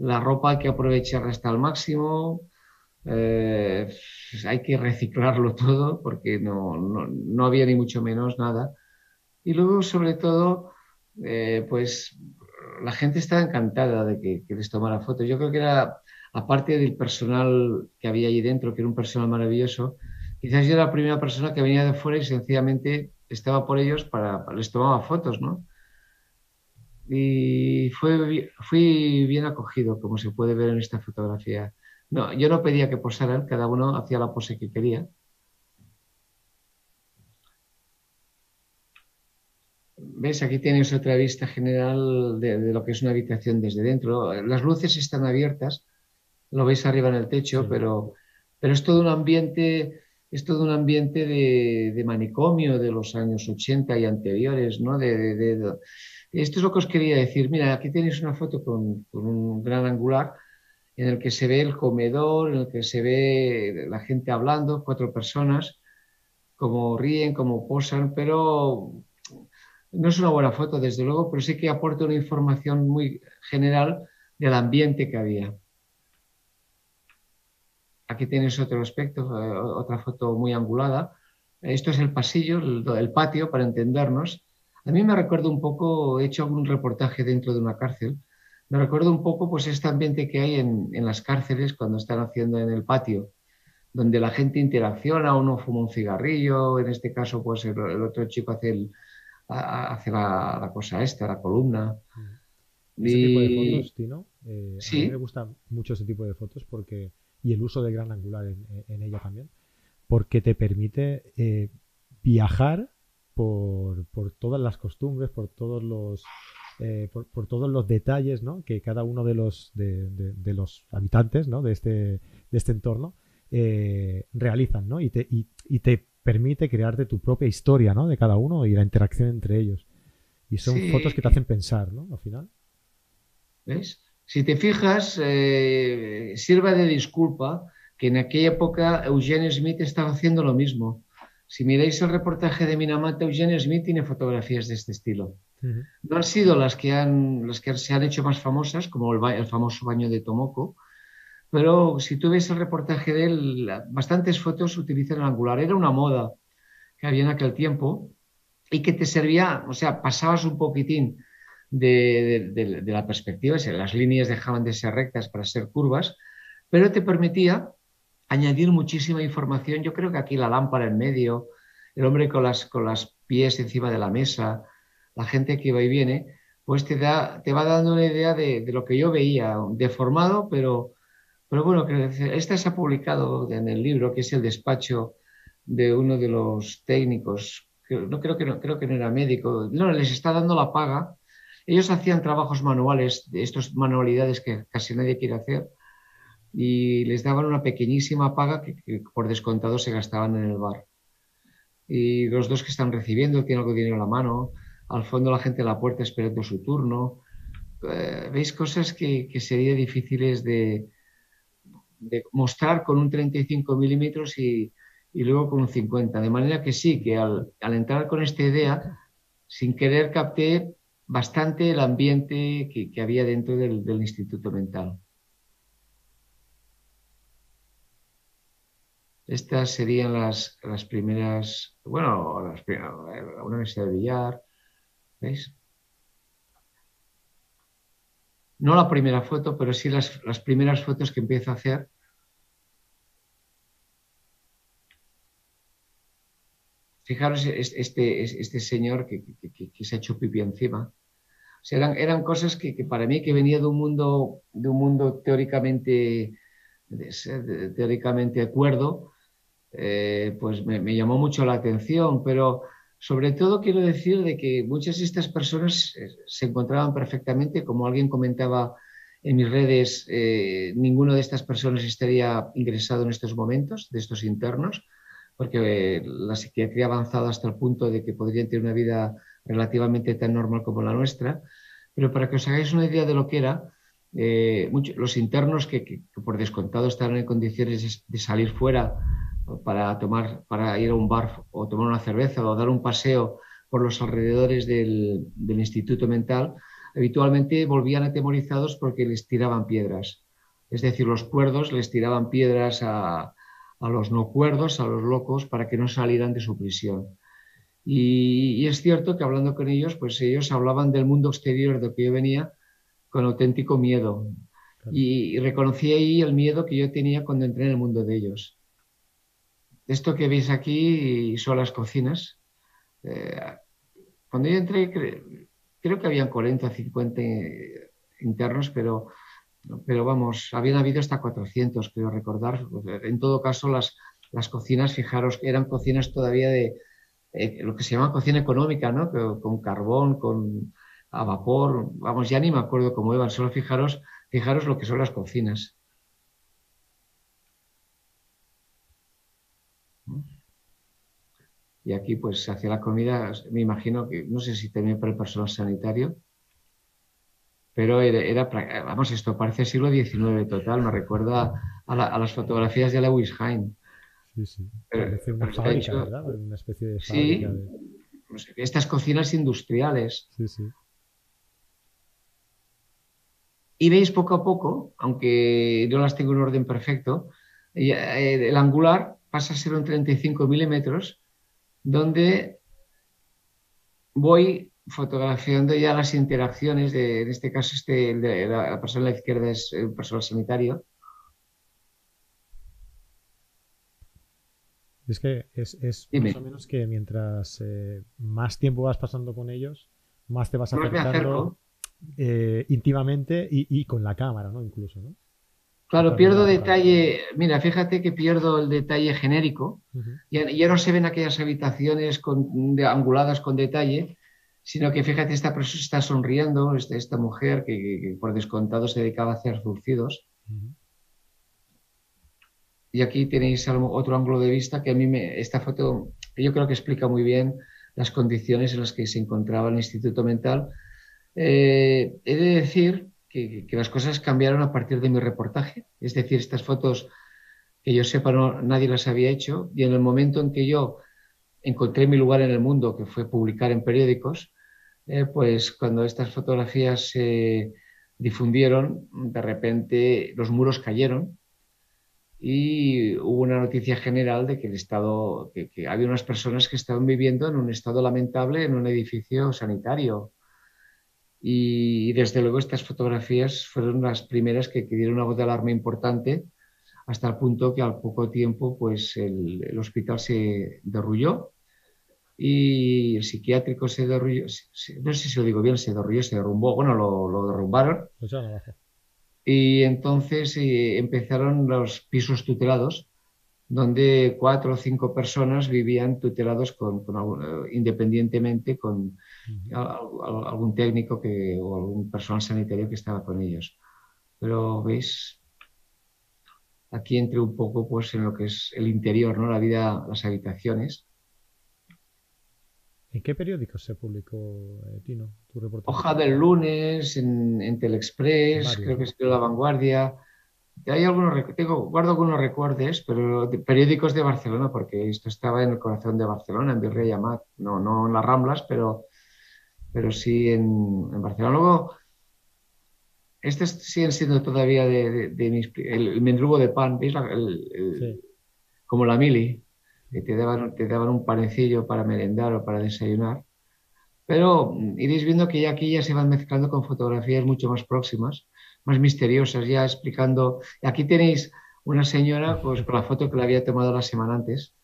la ropa hay que aprovecharla hasta el máximo, eh, hay que reciclarlo todo porque no, había ni mucho menos nada. Y luego, sobre todo, eh, pues la gente estaba encantada de que, les tomara fotos. Yo creo que era, aparte del personal que había allí dentro, que era un personal maravilloso, quizás yo era la primera persona que venía de fuera y sencillamente estaba por ellos para, les tomaba fotos, ¿no? y fue, fui bien acogido, como se puede ver en esta fotografía. No, yo no pedía que posaran, cada uno hacía la pose que quería. ¿Ves? Aquí tienes otra vista general de, lo que es una habitación desde dentro. Las luces están abiertas, lo veis arriba en el techo, pero, pero es todo un ambiente, es todo un ambiente de, manicomio de los años 80 y anteriores, ¿no? de, esto es lo que os quería decir. Mira, aquí tenéis una foto con, un gran angular en el que se ve el comedor, en el que se ve la gente hablando, cuatro personas, como ríen, como posan, pero no es una buena foto, desde luego, pero sí que aporta una información muy general del ambiente que había. Aquí tienes otro aspecto, eh, otra foto muy angulada. Esto es el pasillo, el patio, para entendernos. A mí me recuerdo un poco, he hecho algún reportaje dentro de una cárcel, me recuerdo un poco pues este ambiente que hay en, las cárceles cuando están haciendo en el patio, donde la gente interacciona, uno fuma un cigarrillo, en este caso pues el, otro chico hace, el, hace la, cosa esta, la columna. Ese tipo de fotos, Tino, eh, a mí me gusta mucho ese tipo de fotos porque y el uso de gran angular en, ella también, porque te permite eh, viajar por, todas las costumbres, por todos los, eh, por, todos los detalles que cada uno de los, de, los habitantes de, este, de este entorno eh, realizan ¿no? y, te, y, te permite crearte tu propia historia ¿no? de cada uno y la interacción entre ellos. Y son fotos que te hacen pensar, ¿no? Al final. ¿Ves? Si te fijas, eh, sirva de disculpa que en aquella época Eugene Smith estaba haciendo lo mismo. Si miráis el reportaje de Minamata, Eugene Smith tiene fotografías de este estilo. No han sido las que, han, las que se han hecho más famosas, como el, famoso baño de Tomoko, pero si tú ves el reportaje de él, bastantes fotos utilizan el angular. Era una moda que había en aquel tiempo y que te servía, o sea, pasabas un poquitín de, de la perspectiva, las líneas dejaban de ser rectas para ser curvas, pero te permitía añadir muchísima información. Yo creo que aquí la lámpara en medio, el hombre con las, con las pies encima de la mesa, la gente que va y viene, pues te, da, te va dando una idea de, lo que yo veía, deformado, pero, pero bueno, esta se ha publicado en el libro, que es el despacho de uno de los técnicos, no creo que no, creo que no era médico, no, les está dando la paga. Ellos hacían trabajos manuales, estas manualidades que casi nadie quiere hacer, y les daban una pequeñísima paga que, por descontado se gastaban en el bar. Y los dos que están recibiendo tienen algo de dinero en la mano, al fondo la gente en la puerta esperando su turno. Eh, Veis cosas que, que serían difíciles de, de, mostrar con un 35 milímetros y, y, luego con un 50. De manera que sí, que al, al entrar con esta idea, sin querer capté bastante el ambiente que, había dentro del, Instituto Mental. Estas serían las, las primeras, bueno, las, una universidad de billar, ¿veis? No la primera foto, pero sí las, las primeras fotos que empiezo a hacer. Fijaros este, este señor que, que, se ha hecho pipí encima. eran, eran cosas que, para mí, que venía de un mundo, de un mundo teóricamente, teóricamente acuerdo, eh, pues me, llamó mucho la atención, pero sobre todo quiero decir de que muchas de estas personas eh, se encontraban perfectamente, como alguien comentaba en mis redes, eh, ninguno de estas personas estaría ingresado en estos momentos, de estos internos, porque la psiquiatría ha avanzado hasta el punto de que podrían tener una vida relativamente tan normal como la nuestra. Pero para que os hagáis una idea de lo que era, eh, los internos que, por descontado estaban en condiciones de salir fuera para, tomar, para ir a un bar o tomar una cerveza o dar un paseo por los alrededores del, del instituto mental, habitualmente volvían atemorizados porque les tiraban piedras. Es decir, los cuerdos les tiraban piedras a, a los no cuerdos, a los locos, para que no salieran de su prisión. Y, es cierto que hablando con ellos, pues ellos hablaban del mundo exterior de que yo venía con auténtico miedo. Y, reconocí ahí el miedo que yo tenía cuando entré en el mundo de ellos. Esto que veis aquí son las cocinas. Eh, cuando yo entré, creo que habían 40 o 50 internos, pero, pero vamos, habían habido hasta 400, creo recordar. En todo caso, las, cocinas, fijaros, eran cocinas todavía de eh, lo que se llama cocina económica, ¿no? Con carbón, con a vapor, vamos, ya ni me acuerdo cómo iban, solo fijaros, fijaros lo que son las cocinas. Y aquí pues se hacía la comida, me imagino que, no sé si también para el personal sanitario, pero era, vamos, esto parece siglo XIX total, me recuerda a, las fotografías de Lewis Hine. Sí, sí. Parece una fábrica, ¿verdad? Una especie de. Sí, estas cocinas industriales. Sí, sí. Y veis poco a poco, aunque no las tengo en orden perfecto, eh, el angular pasa a ser un 35 milímetros donde voy fotografiando ya las interacciones de, en este caso, este, de la persona a la izquierda es el personal sanitario. Es que es, más o menos que mientras eh, más tiempo vas pasando con ellos, más te vas acercando eh, íntimamente y, y, con la cámara, ¿no? Incluso, ¿no? Claro, pierdo detalle. Mira, fíjate que pierdo el detalle genérico. ya, no se ven aquellas habitaciones con, anguladas con detalle, sino que fíjate, esta persona está sonriendo, esta, esta mujer que, por descontado se dedicaba a hacer surcidos. Y aquí tenéis otro ángulo de vista que a mí me, esta foto, yo creo que explica muy bien las condiciones en las que se encontraba el Instituto Mental. Eh, he de decir que, las cosas cambiaron a partir de mi reportaje. Es decir, estas fotos que yo sepa no, nadie las había hecho y en el momento en que yo encontré mi lugar en el mundo, que fue publicar en periódicos, eh, pues cuando estas fotografías se difundieron, de repente los muros cayeron y hubo una noticia general de que el estado, que había unas personas que estaban viviendo en un estado lamentable en un edificio sanitario. Y, desde luego estas fotografías fueron las primeras que, dieron una voz de alarma importante hasta el punto que al poco tiempo pues el, hospital se derrulló y el psiquiátrico se derrulló, no sé si lo digo bien, se derrulló, se derrumbó, bueno, lo, lo derrumbaron. Pues y entonces eh, empezaron los pisos tutelados donde cuatro o cinco personas vivían tutelados con, eh, independientemente con algún técnico que, o algún personal sanitario que estaba con ellos. Pero veis, aquí entré un poco pues, en lo que es el interior, ¿no? la vida, las habitaciones. ¿En qué periódico se publicó, eh, Tino, tu reportaje? Hoja del lunes, en, en Telexpress, creo que es La Vanguardia. Hay algunos, tengo, guardo algunos recuerdos, pero periódicos de Barcelona, porque esto estaba en el corazón de Barcelona, en Virrey Amat, no, no en las Ramblas, pero, pero sí en, Barcelona. Luego, estos siguen siendo todavía de, mis, el, mendrugo de pan, ¿veis? Como la mili, que te daban, te daban un panecillo para merendar o para desayunar. Pero iréis viendo que ya aquí ya se van mezclando con fotografías mucho más próximas más misteriosas, ya explicando. Aquí tenéis una señora pues, con la foto que le había tomado la semana antes,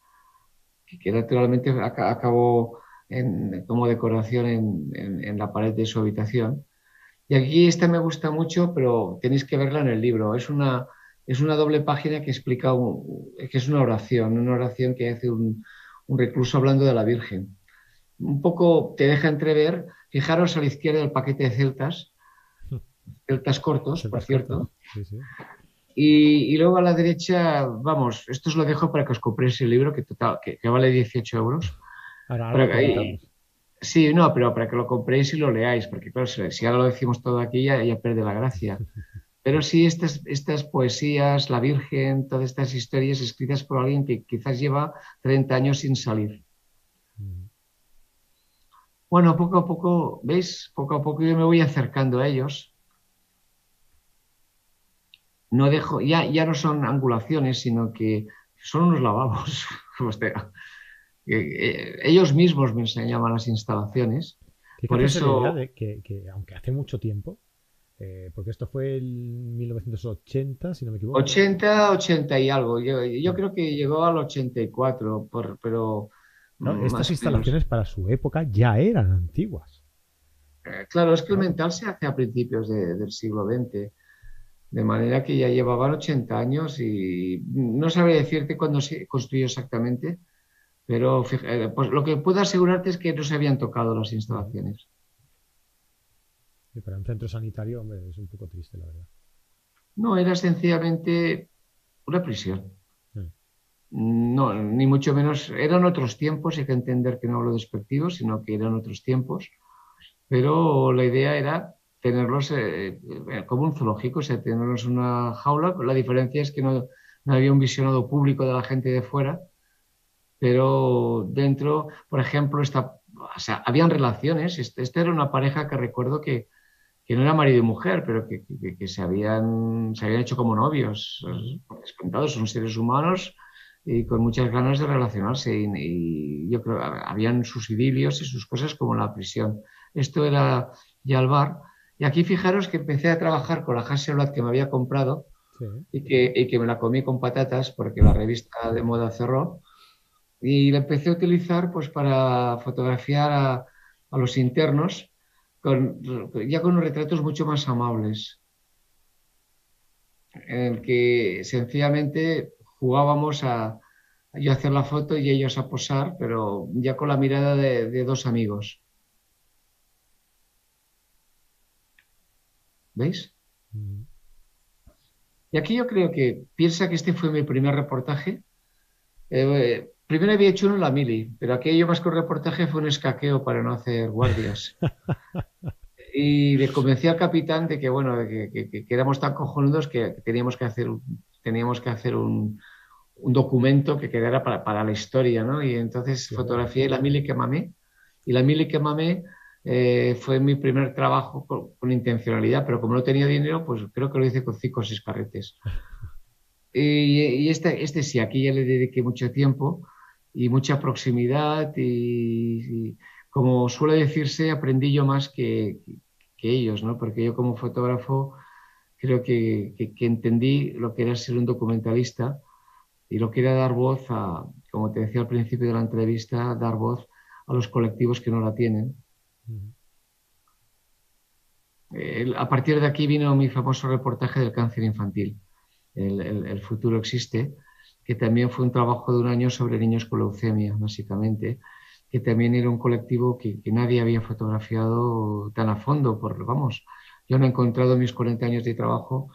que, naturalmente acabó como decoración en, la pared de su habitación. Y aquí esta me gusta mucho, pero tenéis que verla en el libro. Es una, es una doble página que explica que es una oración, una oración que hace un, un recluso hablando de la Virgen. Un poco te deja entrever, fijaros a la izquierda el paquete de celtas, celtas cortos, por cierto. Y, luego a la derecha, vamos, esto os lo dejo para que os compréis el libro, que, total, que, vale 18 euros. Sí, no, pero para que lo compréis y lo leáis, porque claro, si ahora lo decimos todo aquí ya, ya pierde la gracia. Pero sí, estas, estas poesías, la Virgen, todas estas historias escritas por alguien que quizás lleva 30 años sin salir. Mm. Bueno, poco a poco, ¿veis? Poco a poco yo me voy acercando a ellos. No dejo, ya, ya no son angulaciones, sino que son unos lavabos. Eh, ellos mismos me enseñaban las instalaciones. Por eso... que, aunque hace mucho tiempo, eh, porque esto fue en 1980, si no me equivoco. 80, 80 y algo. Yo, creo que llegó al 84, por, pero... estas instalaciones para su época ya eran antiguas. Eh, claro, es que el mental se hace a principios del siglo XX, de manera que ya llevaban 80 años y no sabría decirte cuándo se construyó exactamente, pero eh, pues lo que puedo asegurarte es que no se habían tocado las instalaciones para un centro sanitario, hombre, es un poco triste, la verdad. No, era sencillamente una prisión. No, ni mucho menos. Eran otros tiempos, hay que entender que no hablo despectivo, sino que eran otros tiempos. Pero la idea era tenerlos eh, eh, como un zoológico, o sea, tenerlos en una jaula. La diferencia es que no, había un visionado público de la gente de fuera, pero dentro, por ejemplo, esta, o sea, habían relaciones. Esta este era una pareja que recuerdo que, que no era marido y mujer, pero que, se, habían, se habían hecho como novios. Descontados, son seres humanos y con muchas ganas de relacionarse. Y, yo creo que habían sus idilios y sus cosas como la prisión. Esto era ya el bar. Y aquí fijaros que empecé a trabajar con la Hasselblad que me había comprado y, que, y, que, me la comí con patatas porque la revista de moda cerró. Y la empecé a utilizar pues, para fotografiar a, a los internos ya con unos retratos mucho más amables, en el que sencillamente jugábamos a, yo hacer la foto y ellos a posar, pero ya con la mirada de, dos amigos. ¿Veis? Mm. Y aquí yo creo que piensa que este fue mi primer reportaje. Eh, Primero había hecho uno en la mili, pero aquello más que un reportaje fue un escaqueo para no hacer guardias. y le convencí al capitán de que, bueno, que, éramos tan cojonudos que teníamos que hacer, teníamos que hacer un, documento que quedara para, la historia, ¿no? Y entonces fotografié la mili que mamé. Y la mili que mamé eh, fue mi primer trabajo con, intencionalidad, pero como no tenía dinero, pues creo que lo hice con cinco o seis carretes. Y, este, este sí, aquí ya le dediqué mucho tiempo y mucha proximidad y, como suele decirse, aprendí yo más que, que, ellos, ¿no? Porque yo como fotógrafo creo que, que, entendí lo que era ser un documentalista y lo que era dar voz a, como te decía al principio de la entrevista, dar voz a los colectivos que no la tienen. a partir de aquí vino mi famoso reportaje del cáncer infantil. El, el futuro existe, que también fue un trabajo de un año sobre niños con leucemia, básicamente, que también era un colectivo que, nadie había fotografiado tan a fondo, por, vamos, yo no he encontrado en mis 40 años de trabajo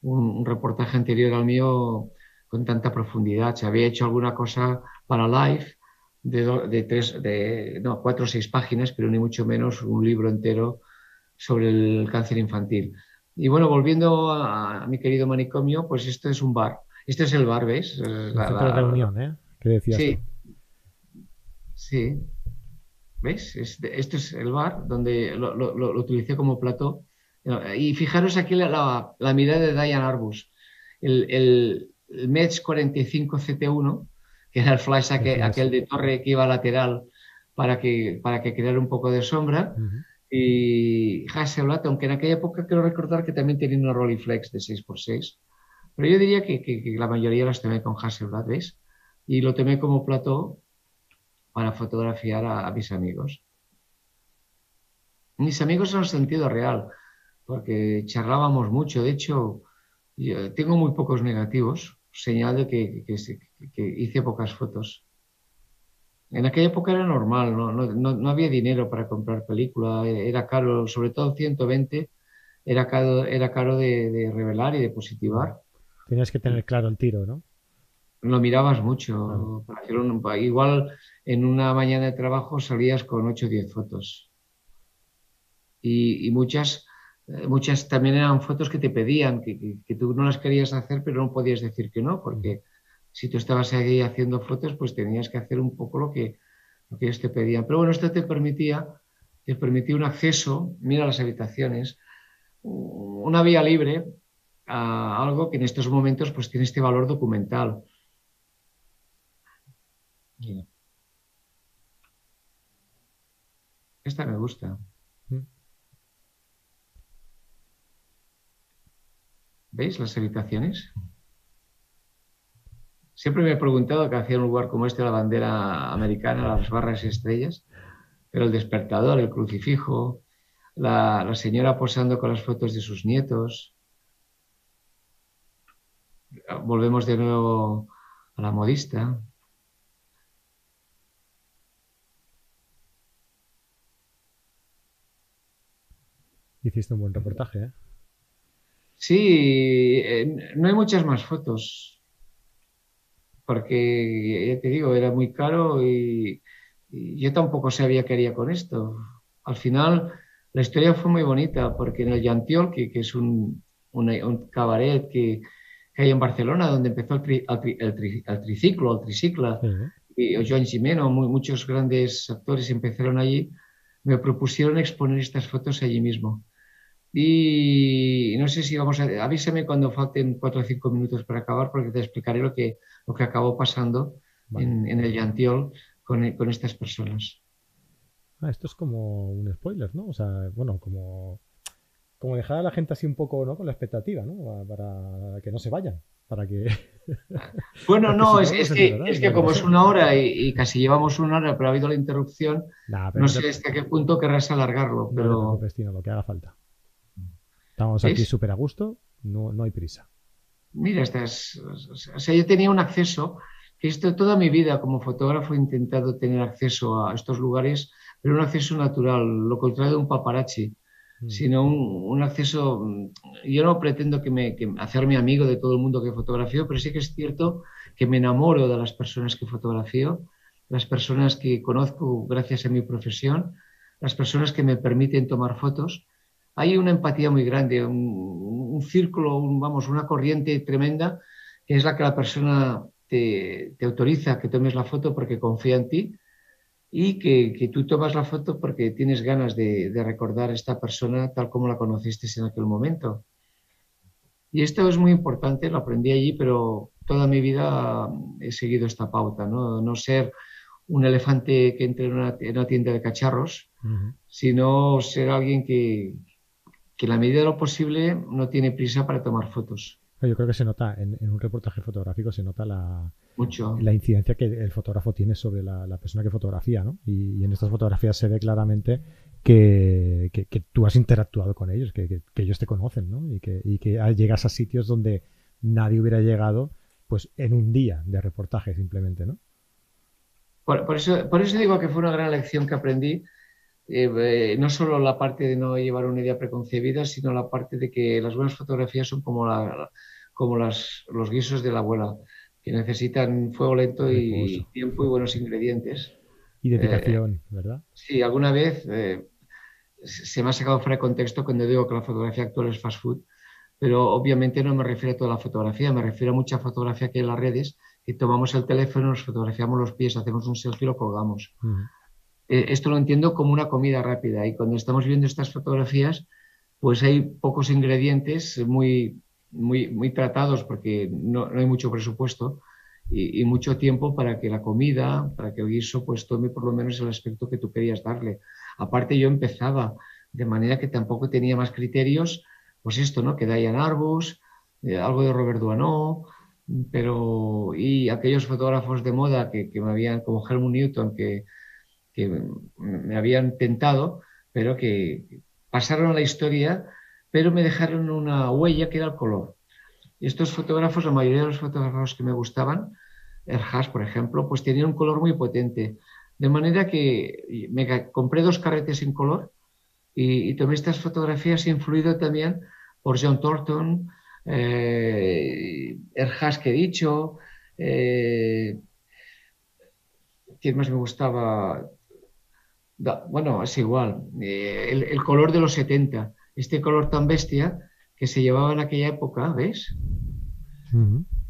un, reportaje anterior al mío con tanta profundidad. Se había hecho alguna cosa para Life de, tres, de no, cuatro o seis páginas, pero ni mucho menos un libro entero sobre el cáncer infantil. Y bueno, volviendo a mi querido manicomio, pues esto es un bar este es el bar, ¿ves? La, reunión, ¿eh? ¿Qué decías sí. Sí. ¿Veis? Este, este, es el bar donde lo, lo, utilicé como plato. Y fijaros aquí la, la, mirada de Diane Arbus. El, el, el Mets 45 CT1, que era el flash aquel, de torre que iba lateral para que, para que creara un poco de sombra. Y Hasselblad, aunque en aquella época quiero recordar que también tenía una Rolleiflex de 6x6 pero yo diría que, la mayoría las tomé con Hasselblad, ¿ves? Y lo tomé como plato para fotografiar a, mis amigos. Mis amigos en el sentido real, porque charlábamos mucho. De hecho, tengo muy pocos negativos, señal de que, hice pocas fotos. En aquella época era normal, no, había dinero para comprar película, era caro, sobre todo 120, era caro, era caro de revelar y de positivar. Tienes que tener claro el tiro, ¿no? Lo mirabas mucho. igual en una mañana de trabajo salías con 8 o 10 fotos. Y, muchas, eh, muchas también eran fotos que te pedían, que, tú no las querías hacer, pero no podías decir que no, porque si tú estabas ahí haciendo fotos, pues tenías que hacer un poco lo que, lo que ellos te pedían. Pero bueno, esto te permitía, te permitía un acceso, mira las habitaciones, una vía libre a algo que en estos momentos pues tiene este valor documental. Esta me gusta. Mm. ¿Veis las habitaciones? Siempre me he preguntado qué hacía un lugar como este la bandera americana, las barras y estrellas, pero el despertador, el crucifijo, la señora posando con las fotos de sus nietos, volvemos de nuevo a la modista. Hiciste un buen reportaje, ¿eh? Sí, eh, no hay muchas más fotos, porque ya te digo, era muy caro y, yo tampoco sabía qué haría con esto. Al final, la historia fue muy bonita, porque en el Yantiol, que, es un, un cabaret que, que hay en Barcelona, donde empezó el, el, triciclo, el tricicla, y Joan Gimeno, muchos grandes actores empezaron allí, me propusieron exponer estas fotos allí mismo. Y no sé si vamos a... Avísame cuando falten cuatro o cinco minutos para acabar, porque te explicaré lo que, lo que acabó pasando en, el Yantiol con, con estas personas. Ah, esto es como un spoiler, ¿no? O sea, bueno, como como dejar a la gente así un poco ¿no? con la expectativa, ¿no? Para que no se vayan, para que... Bueno, no, es, que, es que como es una hora y, casi llevamos una hora, pero ha habido la interrupción, no sé hasta qué punto querrás alargarlo, pero... No lo que haga falta. Estamos aquí súper a gusto, no, no hay prisa. Mira, estás, o sea, yo tenía un acceso, que esto toda mi vida como fotógrafo he intentado tener acceso a estos lugares, pero un acceso natural, lo contrario de un paparazzi. Sino un, acceso. Mm, yo no pretendo que me, hacerme amigo de todo el mundo que fotografío, pero sí que es cierto que me enamoro de las personas que fotografío, las personas que conozco gracias a mi profesión, las personas que me permiten tomar fotos. Hay una empatía muy grande, un, círculo, vamos, una corriente tremenda, que es la que la persona te, te autoriza que tomes la foto porque confía en ti y que, tú tomas la foto porque tienes ganas de, recordar a esta persona tal como la conociste en aquel momento. Y esto es muy importante, lo aprendí allí, pero toda mi vida he seguido esta pauta, no, no ser un elefante que entre en una, tienda de cacharros, sino ser alguien que, que en la medida de lo posible no tiene prisa para tomar fotos. Yo creo que se nota en, un reportaje fotográfico, se nota la, Mucho. la incidencia que el fotógrafo tiene sobre la, persona que fotografía, ¿no? Y, en estas fotografías se ve claramente que, tú has interactuado con ellos, que, ellos te conocen, ¿no? Y que, y que llegas a sitios donde nadie hubiera llegado, pues en un día de reportaje simplemente, ¿no? Por, eso, por eso digo que fue una gran lección que aprendí. Eh, eh, no solo la parte de no llevar una idea preconcebida, sino la parte de que las buenas fotografías son como la, como las, los guisos de la abuela, que necesitan fuego lento y tiempo y buenos ingredientes. Y dedicación, eh, ¿verdad? Sí, alguna vez eh, se me ha sacado fuera de contexto cuando digo que la fotografía actual es fast food, pero obviamente no me refiero a toda la fotografía, me refiero a mucha fotografía que hay en las redes, que tomamos el teléfono, nos fotografiamos los pies, hacemos un selfie y lo colgamos. Eh, esto lo entiendo como una comida rápida y cuando estamos viendo estas fotografías, pues hay pocos ingredientes muy muy, muy tratados porque no, hay mucho presupuesto y, mucho tiempo para que la comida, para que el guiso pues tome por lo menos el aspecto que tú querías darle. Aparte yo empezaba de manera que tampoco tenía más criterios, pues esto, ¿no? Que Diane Arbus, eh, algo de Robert Duanó, pero y aquellos fotógrafos de moda que, me habían, como Helmut Newton, que, me habían tentado, pero que pasaron a la historia, pero me dejaron una huella que era el color. Y estos fotógrafos, la mayoría de los fotógrafos que me gustaban, Erhas, por ejemplo, pues tenían un color muy potente. De manera que me compré dos carretes en color y, tomé estas fotografías influido también por John Thornton, eh, que he dicho, eh, ¿quién más me gustaba? bueno, es igual, eh, el, color de los 70, este color tan bestia que se llevaba en aquella época, ¿ves?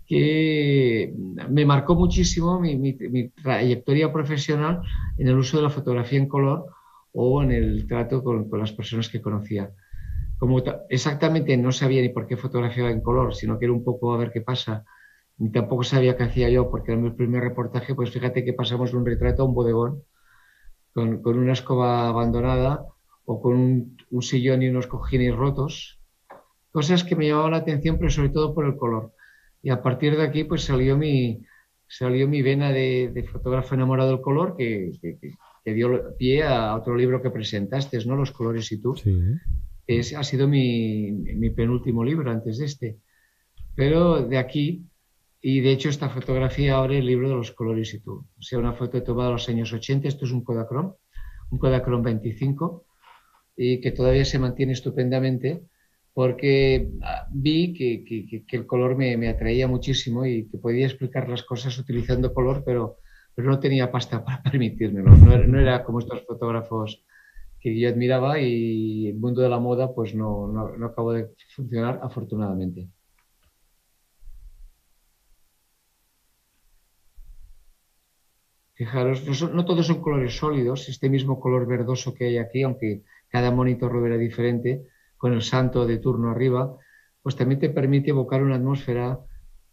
Que me marcó muchísimo mi, trayectoria profesional en el uso de la fotografía en color o en el trato con, con las personas que conocía. Como exactamente no sabía ni por qué fotografiaba en color, sino que era un poco a ver qué pasa, ni tampoco sabía qué hacía yo, porque en mi primer reportaje, pues fíjate que pasamos de un retrato a un bodegón, con, con una escoba abandonada o con un, un, sillón y unos cojines rotos, cosas que me llamaban la atención, pero sobre todo por el color. Y a partir de aquí, pues salió mi, salió mi vena de, de fotógrafo enamorado del color, que, que, que, dio pie a otro libro que presentaste, ¿no? Los colores y tú. Sí es, ha sido mi, mi, penúltimo libro antes de este. Pero de aquí, y de hecho esta fotografía ahora el libro de los colores y tú. O sea, una foto tomada en los años 80, esto es un Kodachrome, un Kodachrome 25, y que todavía se mantiene estupendamente porque ah, vi que, que, el color me, atraía muchísimo y que podía explicar las cosas utilizando color, pero, no tenía pasta para permitírmelo. No, no era como estos fotógrafos que yo admiraba y el mundo de la moda pues no, no, no acabó de funcionar afortunadamente. Fijaros, no, todos son colores sólidos, este mismo color verdoso que hay aquí, aunque cada monitor lo verá diferente, con el santo de turno arriba, pues también te permite evocar una atmósfera.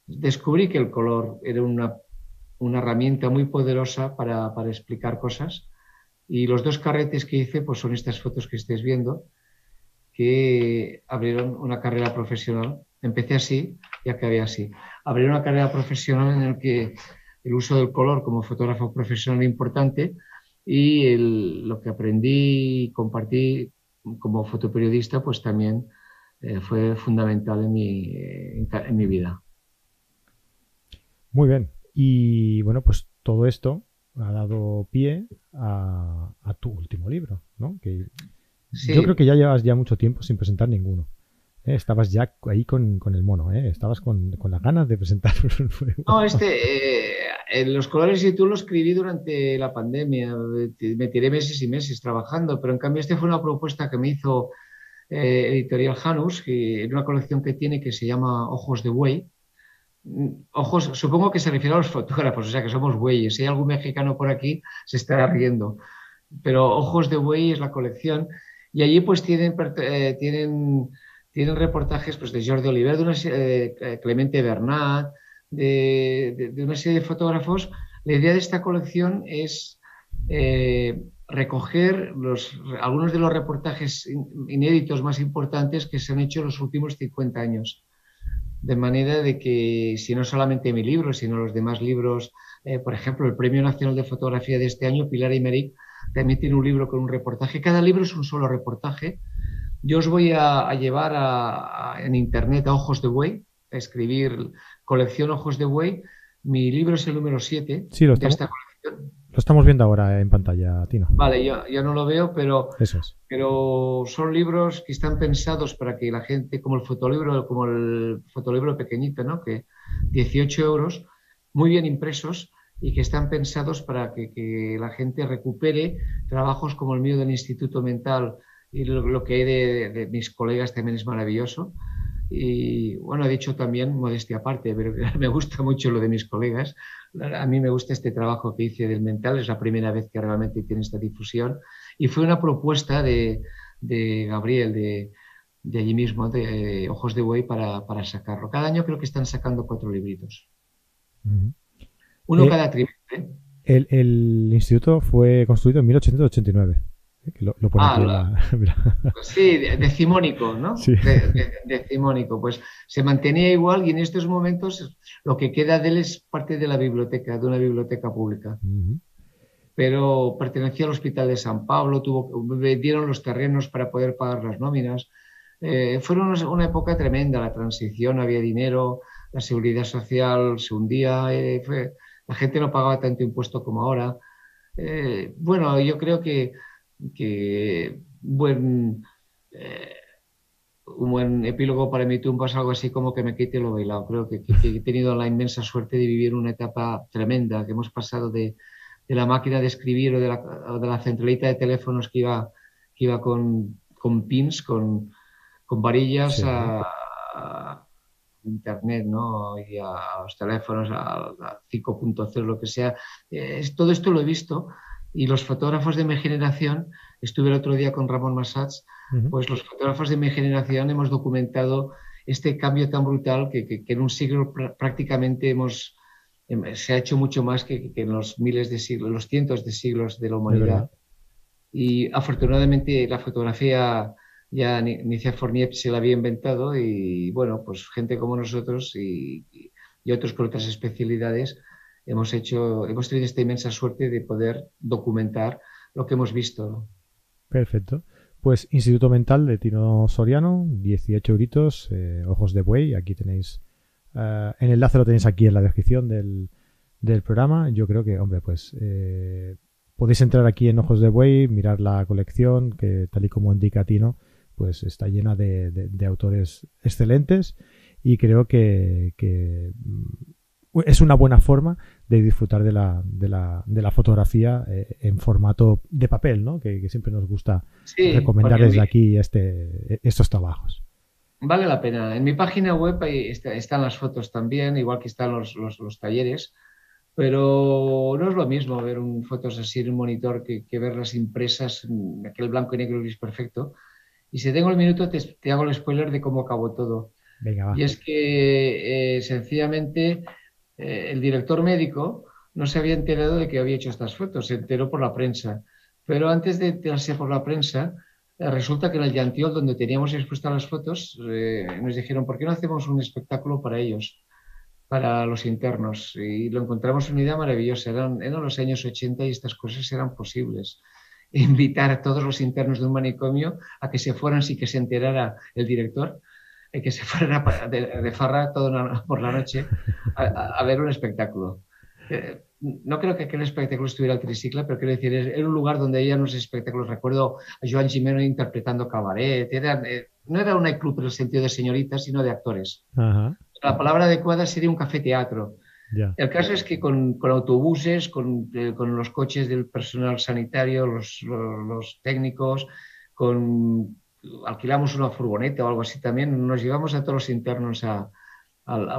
Descubrí que el color era una, una herramienta muy poderosa para, para explicar cosas y los dos carretes que hice pues son estas fotos que estáis viendo, que abrieron una carrera profesional. Empecé así y acabé así. Abrieron una carrera profesional en la que el uso del color como fotógrafo profesional importante y lo que aprendí y compartí como fotoperiodista pues también eh, fue fundamental en mi, en mi vida. Muy bien. Y bueno, pues todo esto ha dado pie a, tu último libro, ¿no? Que Yo creo que ya llevas ya mucho tiempo sin presentar ninguno. ¿eh? Estabas ya ahí con, el mono, ¿eh? estabas con, las ganas de presentar un nuevo. No, este, eh, Los colores y tú lo escribí durante la pandemia, me tiré meses y meses trabajando, pero en cambio este fue una propuesta que me hizo eh, Editorial Janus, que, en una colección que tiene que se llama Ojos de Buey, ojos, supongo que se refiere a los fotógrafos, o sea que somos bueyes. Si hay algún mexicano por aquí, se estará riendo. Pero Ojos de Buey es la colección. Y allí pues tienen, eh, tienen, tienen reportajes pues, de Jordi Oliver, de una, eh, Clemente Bernat, de, una serie de fotógrafos. La idea de esta colección es eh, recoger los, algunos de los reportajes inéditos más importantes que se han hecho en los últimos 50 años de manera de que si no solamente mi libro, sino los demás libros, eh, por ejemplo, el Premio Nacional de Fotografía de este año, Pilar Imeric, también tiene un libro con un reportaje. Cada libro es un solo reportaje. Yo os voy a, llevar en internet a Ojos de Buey, a escribir colección Ojos de Buey. Mi libro es el número 7 de esta colección. Lo estamos viendo ahora en pantalla, Tino. Vale, yo, yo no lo veo, pero, pero son libros que están pensados para que la gente, como el fotolibro, como el fotolibro pequeñito, ¿no? Que 18 euros, muy bien impresos y que están pensados para que, la gente recupere trabajos como el mío del Instituto Mental y lo, que hay de, de, mis colegas también es maravilloso. Y bueno, he dicho también, modestia aparte, pero me gusta mucho lo de mis colegas, a mí me gusta este trabajo que hice del mental, es la primera vez que realmente tiene esta difusión y fue una propuesta de, Gabriel, de, allí mismo, de Ojos de Buey, para, sacarlo. Cada año creo que están sacando cuatro libritos. Uno eh, cada trimestre. El, instituto fue construido en 1889. Lo, pone ah, sí, decimónico, ¿no? Sí. decimónico. Pues se mantenía igual y en estos momentos lo que queda de él es parte de la biblioteca, de una biblioteca pública. Pero pertenecía al Hospital de San Pablo, tuvo, vendieron los terrenos para poder pagar las nóminas. Eh, fueron una época tremenda, la transición, había dinero, la seguridad social se hundía, eh, la gente no pagaba tanto impuesto como ahora. Eh, bueno, yo creo que que buen, eh, un buen epílogo para mi tumba es algo así como que me quite lo bailado. Creo que, he tenido la inmensa suerte de vivir una etapa tremenda, que hemos pasado de, la máquina de escribir o de la, centralita de teléfonos que iba, que iba con, pins, con, varillas a, internet, ¿no? Y a, los teléfonos, a, 5.0, lo que sea. Eh, todo esto lo he visto y los fotógrafos de mi generación, estuve el otro día con Ramón Massats, pues los fotógrafos de mi generación hemos documentado este cambio tan brutal que, en un siglo prácticamente hemos, em, se ha hecho mucho más que, en los miles de siglos, los cientos de siglos de la humanidad. Y afortunadamente la fotografía ya Nicia Fournier se la había inventado y bueno, pues gente como nosotros y, y otros con otras especialidades hemos hecho, hemos tenido esta inmensa suerte de poder documentar lo que hemos visto. Perfecto. Pues Instituto Mental de Tino Soriano, 18 euritos, eh, ojos de buey. Aquí tenéis, eh, el enlace lo tenéis aquí en la descripción del, programa. Yo creo que, hombre, pues eh, podéis entrar aquí en ojos de buey, mirar la colección, que tal y como indica Tino, pues está llena de, autores excelentes y creo que, que es una buena forma de disfrutar de la, de la, de la fotografía eh, en formato de papel, ¿no? Que, siempre nos gusta recomendar desde aquí este, estos trabajos. Vale la pena. En mi página web están las fotos también, igual que están los, los, talleres, pero no es lo mismo ver un, fotos así en un monitor que, que verlas impresas en aquel blanco y negro gris perfecto. Y si tengo el minuto, te, te hago el spoiler de cómo acabó todo. Venga, Y es que eh, sencillamente eh, el director médico no se había enterado de que había hecho estas fotos, se enteró por la prensa. Pero antes de enterarse por la prensa, eh, resulta que en el Yantiol, donde teníamos expuestas las fotos, eh, nos dijeron, ¿por qué no hacemos un espectáculo para ellos, para los internos? Y lo encontramos una idea maravillosa. Eran, los años 80 y estas cosas eran posibles. Invitar a todos los internos de un manicomio a que se fueran sin que se enterara el director que se fueran de, farra todo por la noche a, ver un espectáculo. Eh, no creo que aquel espectáculo estuviera al triciclo, pero quiero decir, era un lugar donde ella los espectáculos. Recuerdo a Joan Gimeno interpretando cabaret. Eh, no era un club en el sentido de señoritas, sino de actores. La palabra adecuada sería un café teatro. El caso es que con, autobuses, eh, con, los coches del personal sanitario, los, los técnicos, con alquilamos una furgoneta o algo así también, nos llevamos a todos los internos al,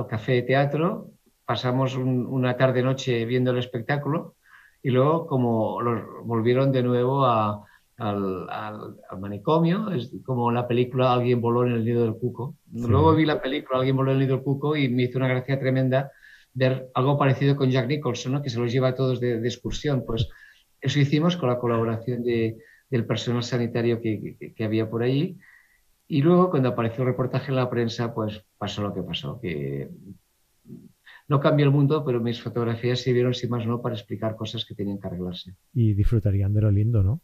café de teatro, pasamos una tarde-noche viendo el espectáculo y luego como los volvieron de nuevo al, manicomio, es como la película Alguien voló en el nido del cuco. Luego vi la película Alguien voló en el nido del cuco y me hizo una gracia tremenda ver algo parecido con Jack Nicholson, que se los lleva a todos de excursión. Pues eso hicimos con la colaboración de, del personal sanitario que, había por allí. Y luego, cuando apareció el reportaje en la prensa, pues pasó lo que pasó, que no cambió el mundo, pero mis fotografías sirvieron, sin más no, para explicar cosas que tenían que arreglarse. Y disfrutarían de lo lindo, ¿no?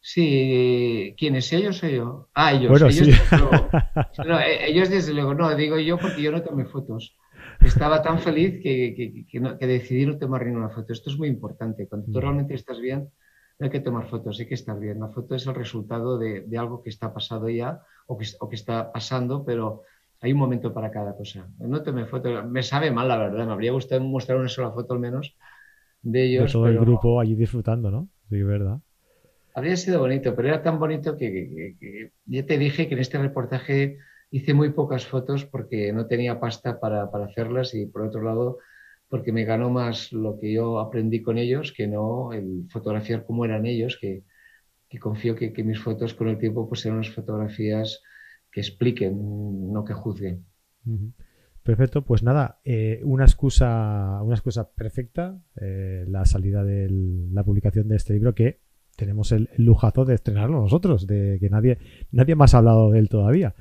Sí, ¿quiénes? ¿Ellos o yo? Ah, ellos. ellos, no, eh, ellos desde luego, no, digo yo porque yo no tomé fotos. Estaba tan feliz que, que, decidí no tomar ninguna foto. Esto es muy importante. Cuando tú mm. realmente estás bien, no hay que tomar fotos, hay que estar bien. La foto es el resultado de, algo que está pasado ya o que, o que, está pasando, pero hay un momento para cada cosa. No tomé fotos, me sabe mal la verdad, me habría gustado mostrar una sola foto al menos de ellos. De todo el grupo allí disfrutando, ¿no? Sí, verdad. Habría sido bonito, pero era tan bonito que, que, ya te dije que en este reportaje hice muy pocas fotos porque no tenía pasta para, para hacerlas y por otro lado porque me ganó más lo que yo aprendí con ellos que no el fotografiar como eran ellos, que, confío que, mis fotos con el tiempo pues serán unas fotografías que expliquen, no que juzguen. Perfecto, pues nada, eh, una excusa, una excusa perfecta, eh, la salida de la publicación de este libro que tenemos el, lujazo de estrenarlo nosotros, de que nadie, nadie más ha hablado de él todavía.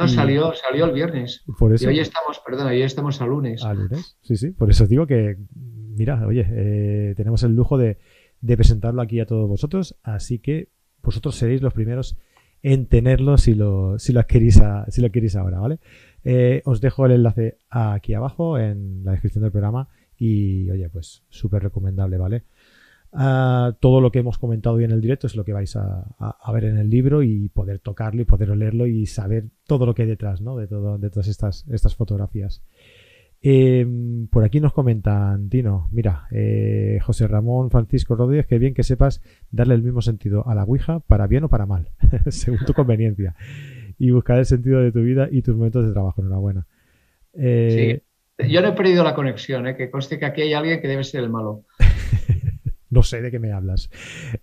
No, salió, salió el viernes. Por eso, y hoy estamos, perdón, hoy estamos a lunes. A lunes, sí, sí. Por eso os digo que, mira, oye, eh, tenemos el lujo de, de presentarlo aquí a todos vosotros, así que vosotros seréis los primeros en tenerlo si lo, si lo, adquirís, si lo adquirís ahora, ¿vale? Eh, os dejo el enlace aquí abajo en la descripción del programa y, oye, pues súper recomendable, ¿vale? Todo lo que hemos comentado hoy en el directo es lo que vais a, ver en el libro y poder tocarlo y poder leerlo y saber todo lo que hay detrás, ¿no? De, todo, todas estas, estas fotografías. Em, por aquí nos comentan, Tino, mira, eh, José Ramón Francisco Rodríguez, que bien que sepas darle el mismo sentido a la Ouija, para bien o para mal, según tu conveniencia, y buscar el sentido de tu vida y tus momentos de trabajo. Enhorabuena. Eh, sí. Yo no he perdido la conexión, ¿eh? que conste que aquí hay alguien que debe ser el malo. No sé de qué me hablas.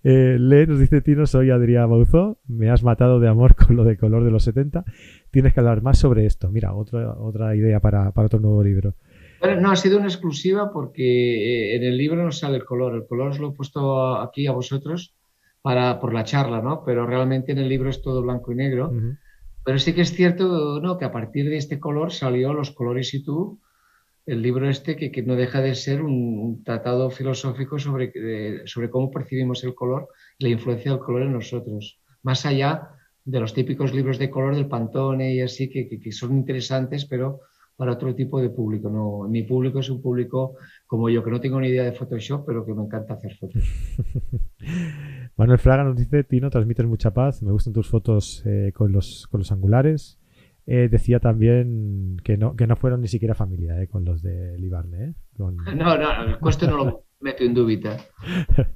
Eh, Le nos dice Tino, soy Adrián Bauzó, me has matado de amor con lo de color de los 70 tienes que hablar más sobre esto. Mira, otra, otra idea para, otro nuevo libro. Bueno, no, ha sido una exclusiva porque eh, en el libro no sale el color. El color os lo he puesto aquí a vosotros para, por la charla, ¿no? Pero realmente en el libro es todo blanco y negro. Pero sí que es cierto ¿no? que a partir de este color salió Los colores y tú, el libro este que, que no deja de ser un, tratado filosófico sobre, sobre cómo percibimos el color y la influencia del color en nosotros. Más allá de los típicos libros de color del Pantone y así, que, son interesantes, pero para otro tipo de público. No, mi público es un público como yo, que no tengo ni idea de Photoshop, pero que me encanta hacer fotos. Manuel Fraga nos dice, Tino, transmites mucha paz, me gustan tus fotos eh, con, los, con los angulares. Eh, decía también que no, que no fueron ni siquiera familia eh, con los de Libarne. No, no, el costo no lo meto en.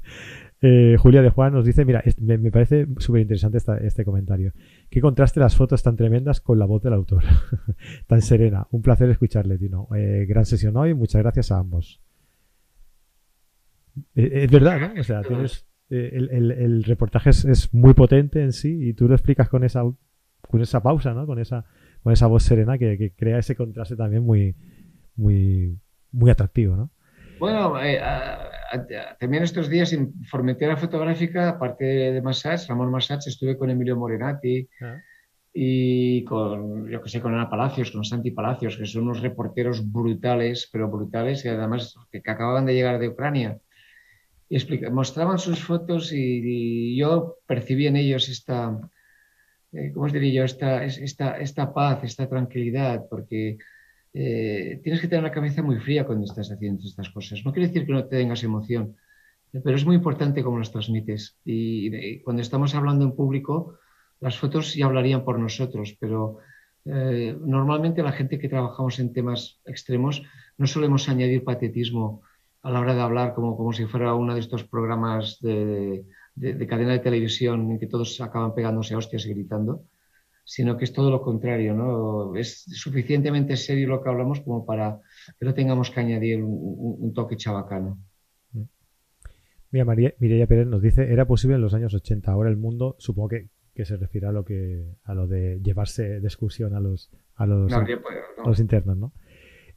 Eh, Julia de Juan nos dice, mira, me, parece súper interesante este comentario. Qué contraste las fotos tan tremendas con la voz del autor. tan serena. Un placer escucharle, Tino. Eh, gran sesión hoy. Muchas gracias a ambos. Eh, es verdad, ¿no? O sea, tienes, el, reportaje es, muy potente en sí y tú lo explicas con esa, con esa pausa, ¿no? Con esa, con esa voz serena que, crea ese contraste también muy, muy, muy atractivo, ¿no? Bueno, también estos días en Formentera Fotográfica, aparte de Massage, Ramón Massage, estuve con Emilio Morenati ah. y con, yo que sé, con Ana Palacios, con Santi Palacios, que son unos reporteros brutales, pero brutales, y además que, acababan de llegar de Ucrania. Y mostraban sus fotos y, yo percibí en ellos esta, eh, ¿cómo os diría yo? Esta, esta, esta paz, esta tranquilidad, porque eh, tienes que tener la cabeza muy fría cuando estás haciendo estas cosas. No quiere decir que no tengas emoción, pero es muy importante cómo las transmites. Y, cuando estamos hablando en público, las fotos ya hablarían por nosotros, pero eh, normalmente la gente que trabajamos en temas extremos no solemos añadir patetismo a la hora de hablar como, como si fuera uno de estos programas de, de cadena de televisión en que todos acaban pegándose hostias y gritando sino que es todo lo contrario, ¿no? Es suficientemente serio lo que hablamos como para que no tengamos que añadir un, toque chabacano. Mira, María, Mireia Pérez nos dice, era posible en los años 80, ahora el mundo, supongo que, se refiere a lo que a lo de llevarse de excursión a los a los, los internos, ¿no?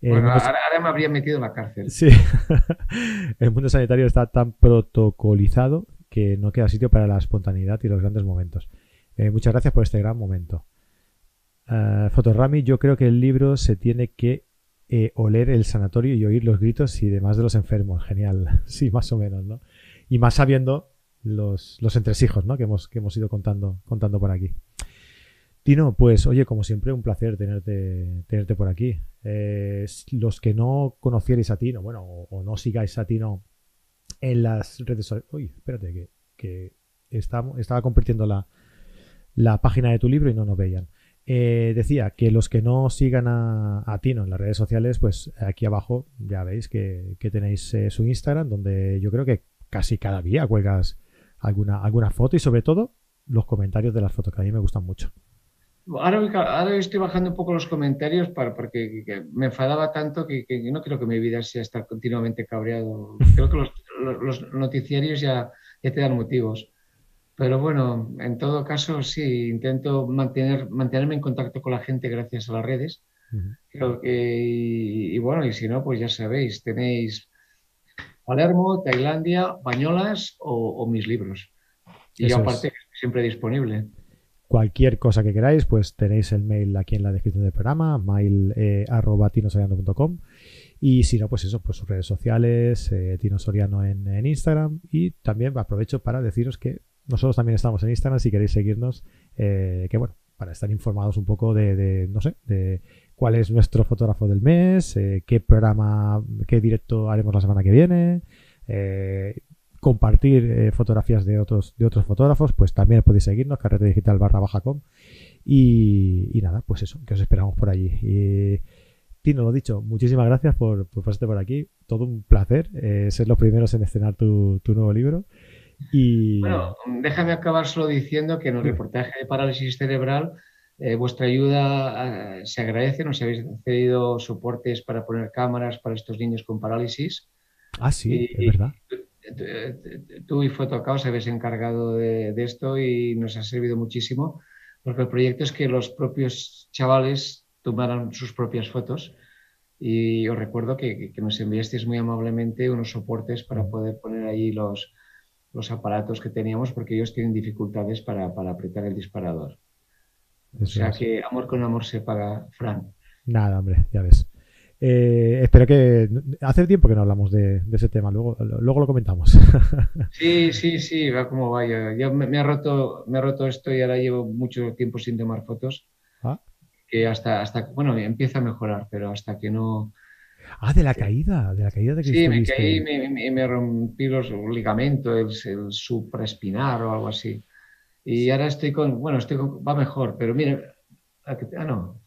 Eh, bueno, ahora, me habría metido en la cárcel. Sí, el mundo sanitario está tan protocolizado que no queda sitio para la espontaneidad y los grandes momentos. Eh, muchas gracias por este gran momento. Uh, Fotorami, yo creo que el libro se tiene que eh, oler el sanatorio y oír los gritos y demás de los enfermos. Genial. sí, más o menos, ¿no? Y más sabiendo los, los entresijos, ¿no? Que hemos, que hemos ido contando, contando por aquí. Tino, pues oye, como siempre, un placer tenerte, tenerte por aquí. los que no conocierais a Tino, bueno, o, no sigáis a Tino en las redes sociales. Uy, espérate, que, que estaba compartiendo la, la página de tu libro y no nos veían. Eh, decía que los que no sigan a, Tino en las redes sociales, pues aquí abajo ya veis que, tenéis eh, su Instagram, donde yo creo que casi cada día cuelgas alguna, alguna foto y sobre todo los comentarios de las fotos, que a mí me gustan mucho. Ahora, estoy bajando un poco los comentarios para, porque me enfadaba tanto que, no creo que mi vida sea estar continuamente cabreado. Creo que los, noticiarios ya, ya te dan motivos. Pero bueno, en todo caso, sí, intento mantener, mantenerme en contacto con la gente gracias a las redes. Creo que, y, bueno, y si no, pues ya sabéis, tenéis Palermo, Tailandia, Bañolas o, mis libros. Y aparte, siempre disponible. Cualquier cosa que queráis, pues tenéis el mail aquí en la descripción del programa, mail eh, Y si no, pues eso, pues sus redes sociales, eh, Tino Soriano en, Instagram. Y también aprovecho para deciros que nosotros también estamos en Instagram si queréis seguirnos. Eh, que bueno, para estar informados un poco de, no sé, de cuál es nuestro fotógrafo del mes, eh, qué programa, qué directo haremos la semana que viene, eh, compartir fotografías de otros, de otros fotógrafos, pues también podéis seguirnos, carrete digital barra baja com. Y, nada, pues eso, que os esperamos por allí. Y Tino, lo dicho, muchísimas gracias por, por pasarte por aquí. Todo un placer ser los primeros en estrenar tu, tu nuevo libro. Y... Bueno, déjame acabar solo diciendo que en el reportaje de parálisis cerebral eh, vuestra ayuda eh, se agradece. Nos habéis cedido soportes para poner cámaras para estos niños con parálisis. Ah, sí, es verdad. Tú y Fotocao os habéis encargado de, esto y nos ha servido muchísimo porque el proyecto es que los propios chavales tomaran sus propias fotos y os recuerdo que, que nos enviasteis muy amablemente unos soportes para poder poner ahí los, los aparatos que teníamos porque ellos tienen dificultades para, apretar el disparador. o sea que amor con amor se paga, Fran. Nada, hombre, ya ves. Eh, espero que. Hace tiempo que no hablamos de, ese tema, luego, luego lo comentamos. Sí, sí, sí, va como vaya. Yo me, ha roto, me ha roto esto y ahora llevo mucho tiempo sin tomar fotos. Ah. Que hasta, hasta, bueno, empieza a mejorar, pero hasta que no, Ah, de la caída, de la caída de que Sí, me caí y me, rompí los ligamentos, el, supraespinar o algo así. Y ahora estoy con, bueno, estoy va mejor, pero mira, ah, no,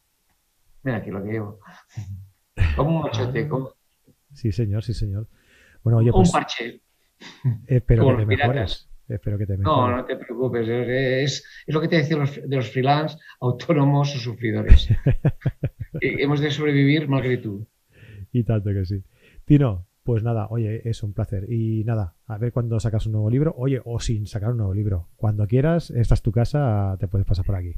mira aquí lo que llevo. Como un machote. Sí, señor, sí, señor. Bueno, oye, pues, un parche. Espero que te mejores. Espero que te mejores. No, no te preocupes. Es, es lo que te decía de los freelance, autónomos o sufridores. Hemos de sobrevivir mal que tú. y tanto que sí. Tino, pues nada, oye, es un placer. Y nada, a ver cuando sacas un nuevo libro. Oye, o sin sacar un nuevo libro. Cuando quieras, esta es tu casa, te puedes pasar por aquí.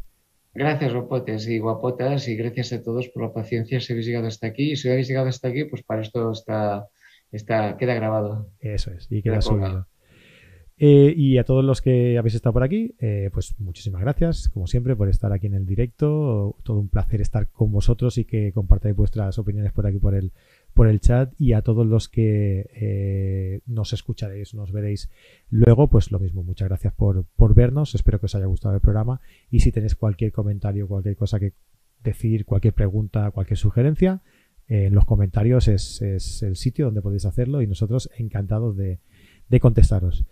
Gracias, guapotes y guapotas, y gracias a todos por la paciencia si habéis llegado hasta aquí. Y si habéis llegado hasta aquí, pues para esto está, está queda grabado. Eso es, y queda subido. Eh, y a todos los que habéis estado por aquí, eh, pues muchísimas gracias, como siempre, por estar aquí en el directo. Todo un placer estar con vosotros y que compartáis vuestras opiniones por aquí por el, por el chat. Y a todos los que eh, nos escucharéis, nos veréis luego, pues lo mismo. Muchas gracias por, por vernos. Espero que os haya gustado el programa. Y si tenéis cualquier comentario, cualquier cosa que decir, cualquier pregunta, cualquier sugerencia, en los comentarios es, es, el sitio donde podéis hacerlo y nosotros encantados de, de contestaros.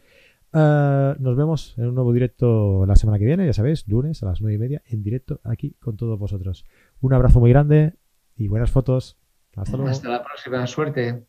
Ah, nos vemos en un nuevo directo la semana que viene, ya sabéis, lunes a las nueve y media, en directo aquí con todos vosotros. Un abrazo muy grande y buenas fotos. Hasta luego. Hasta la próxima, suerte.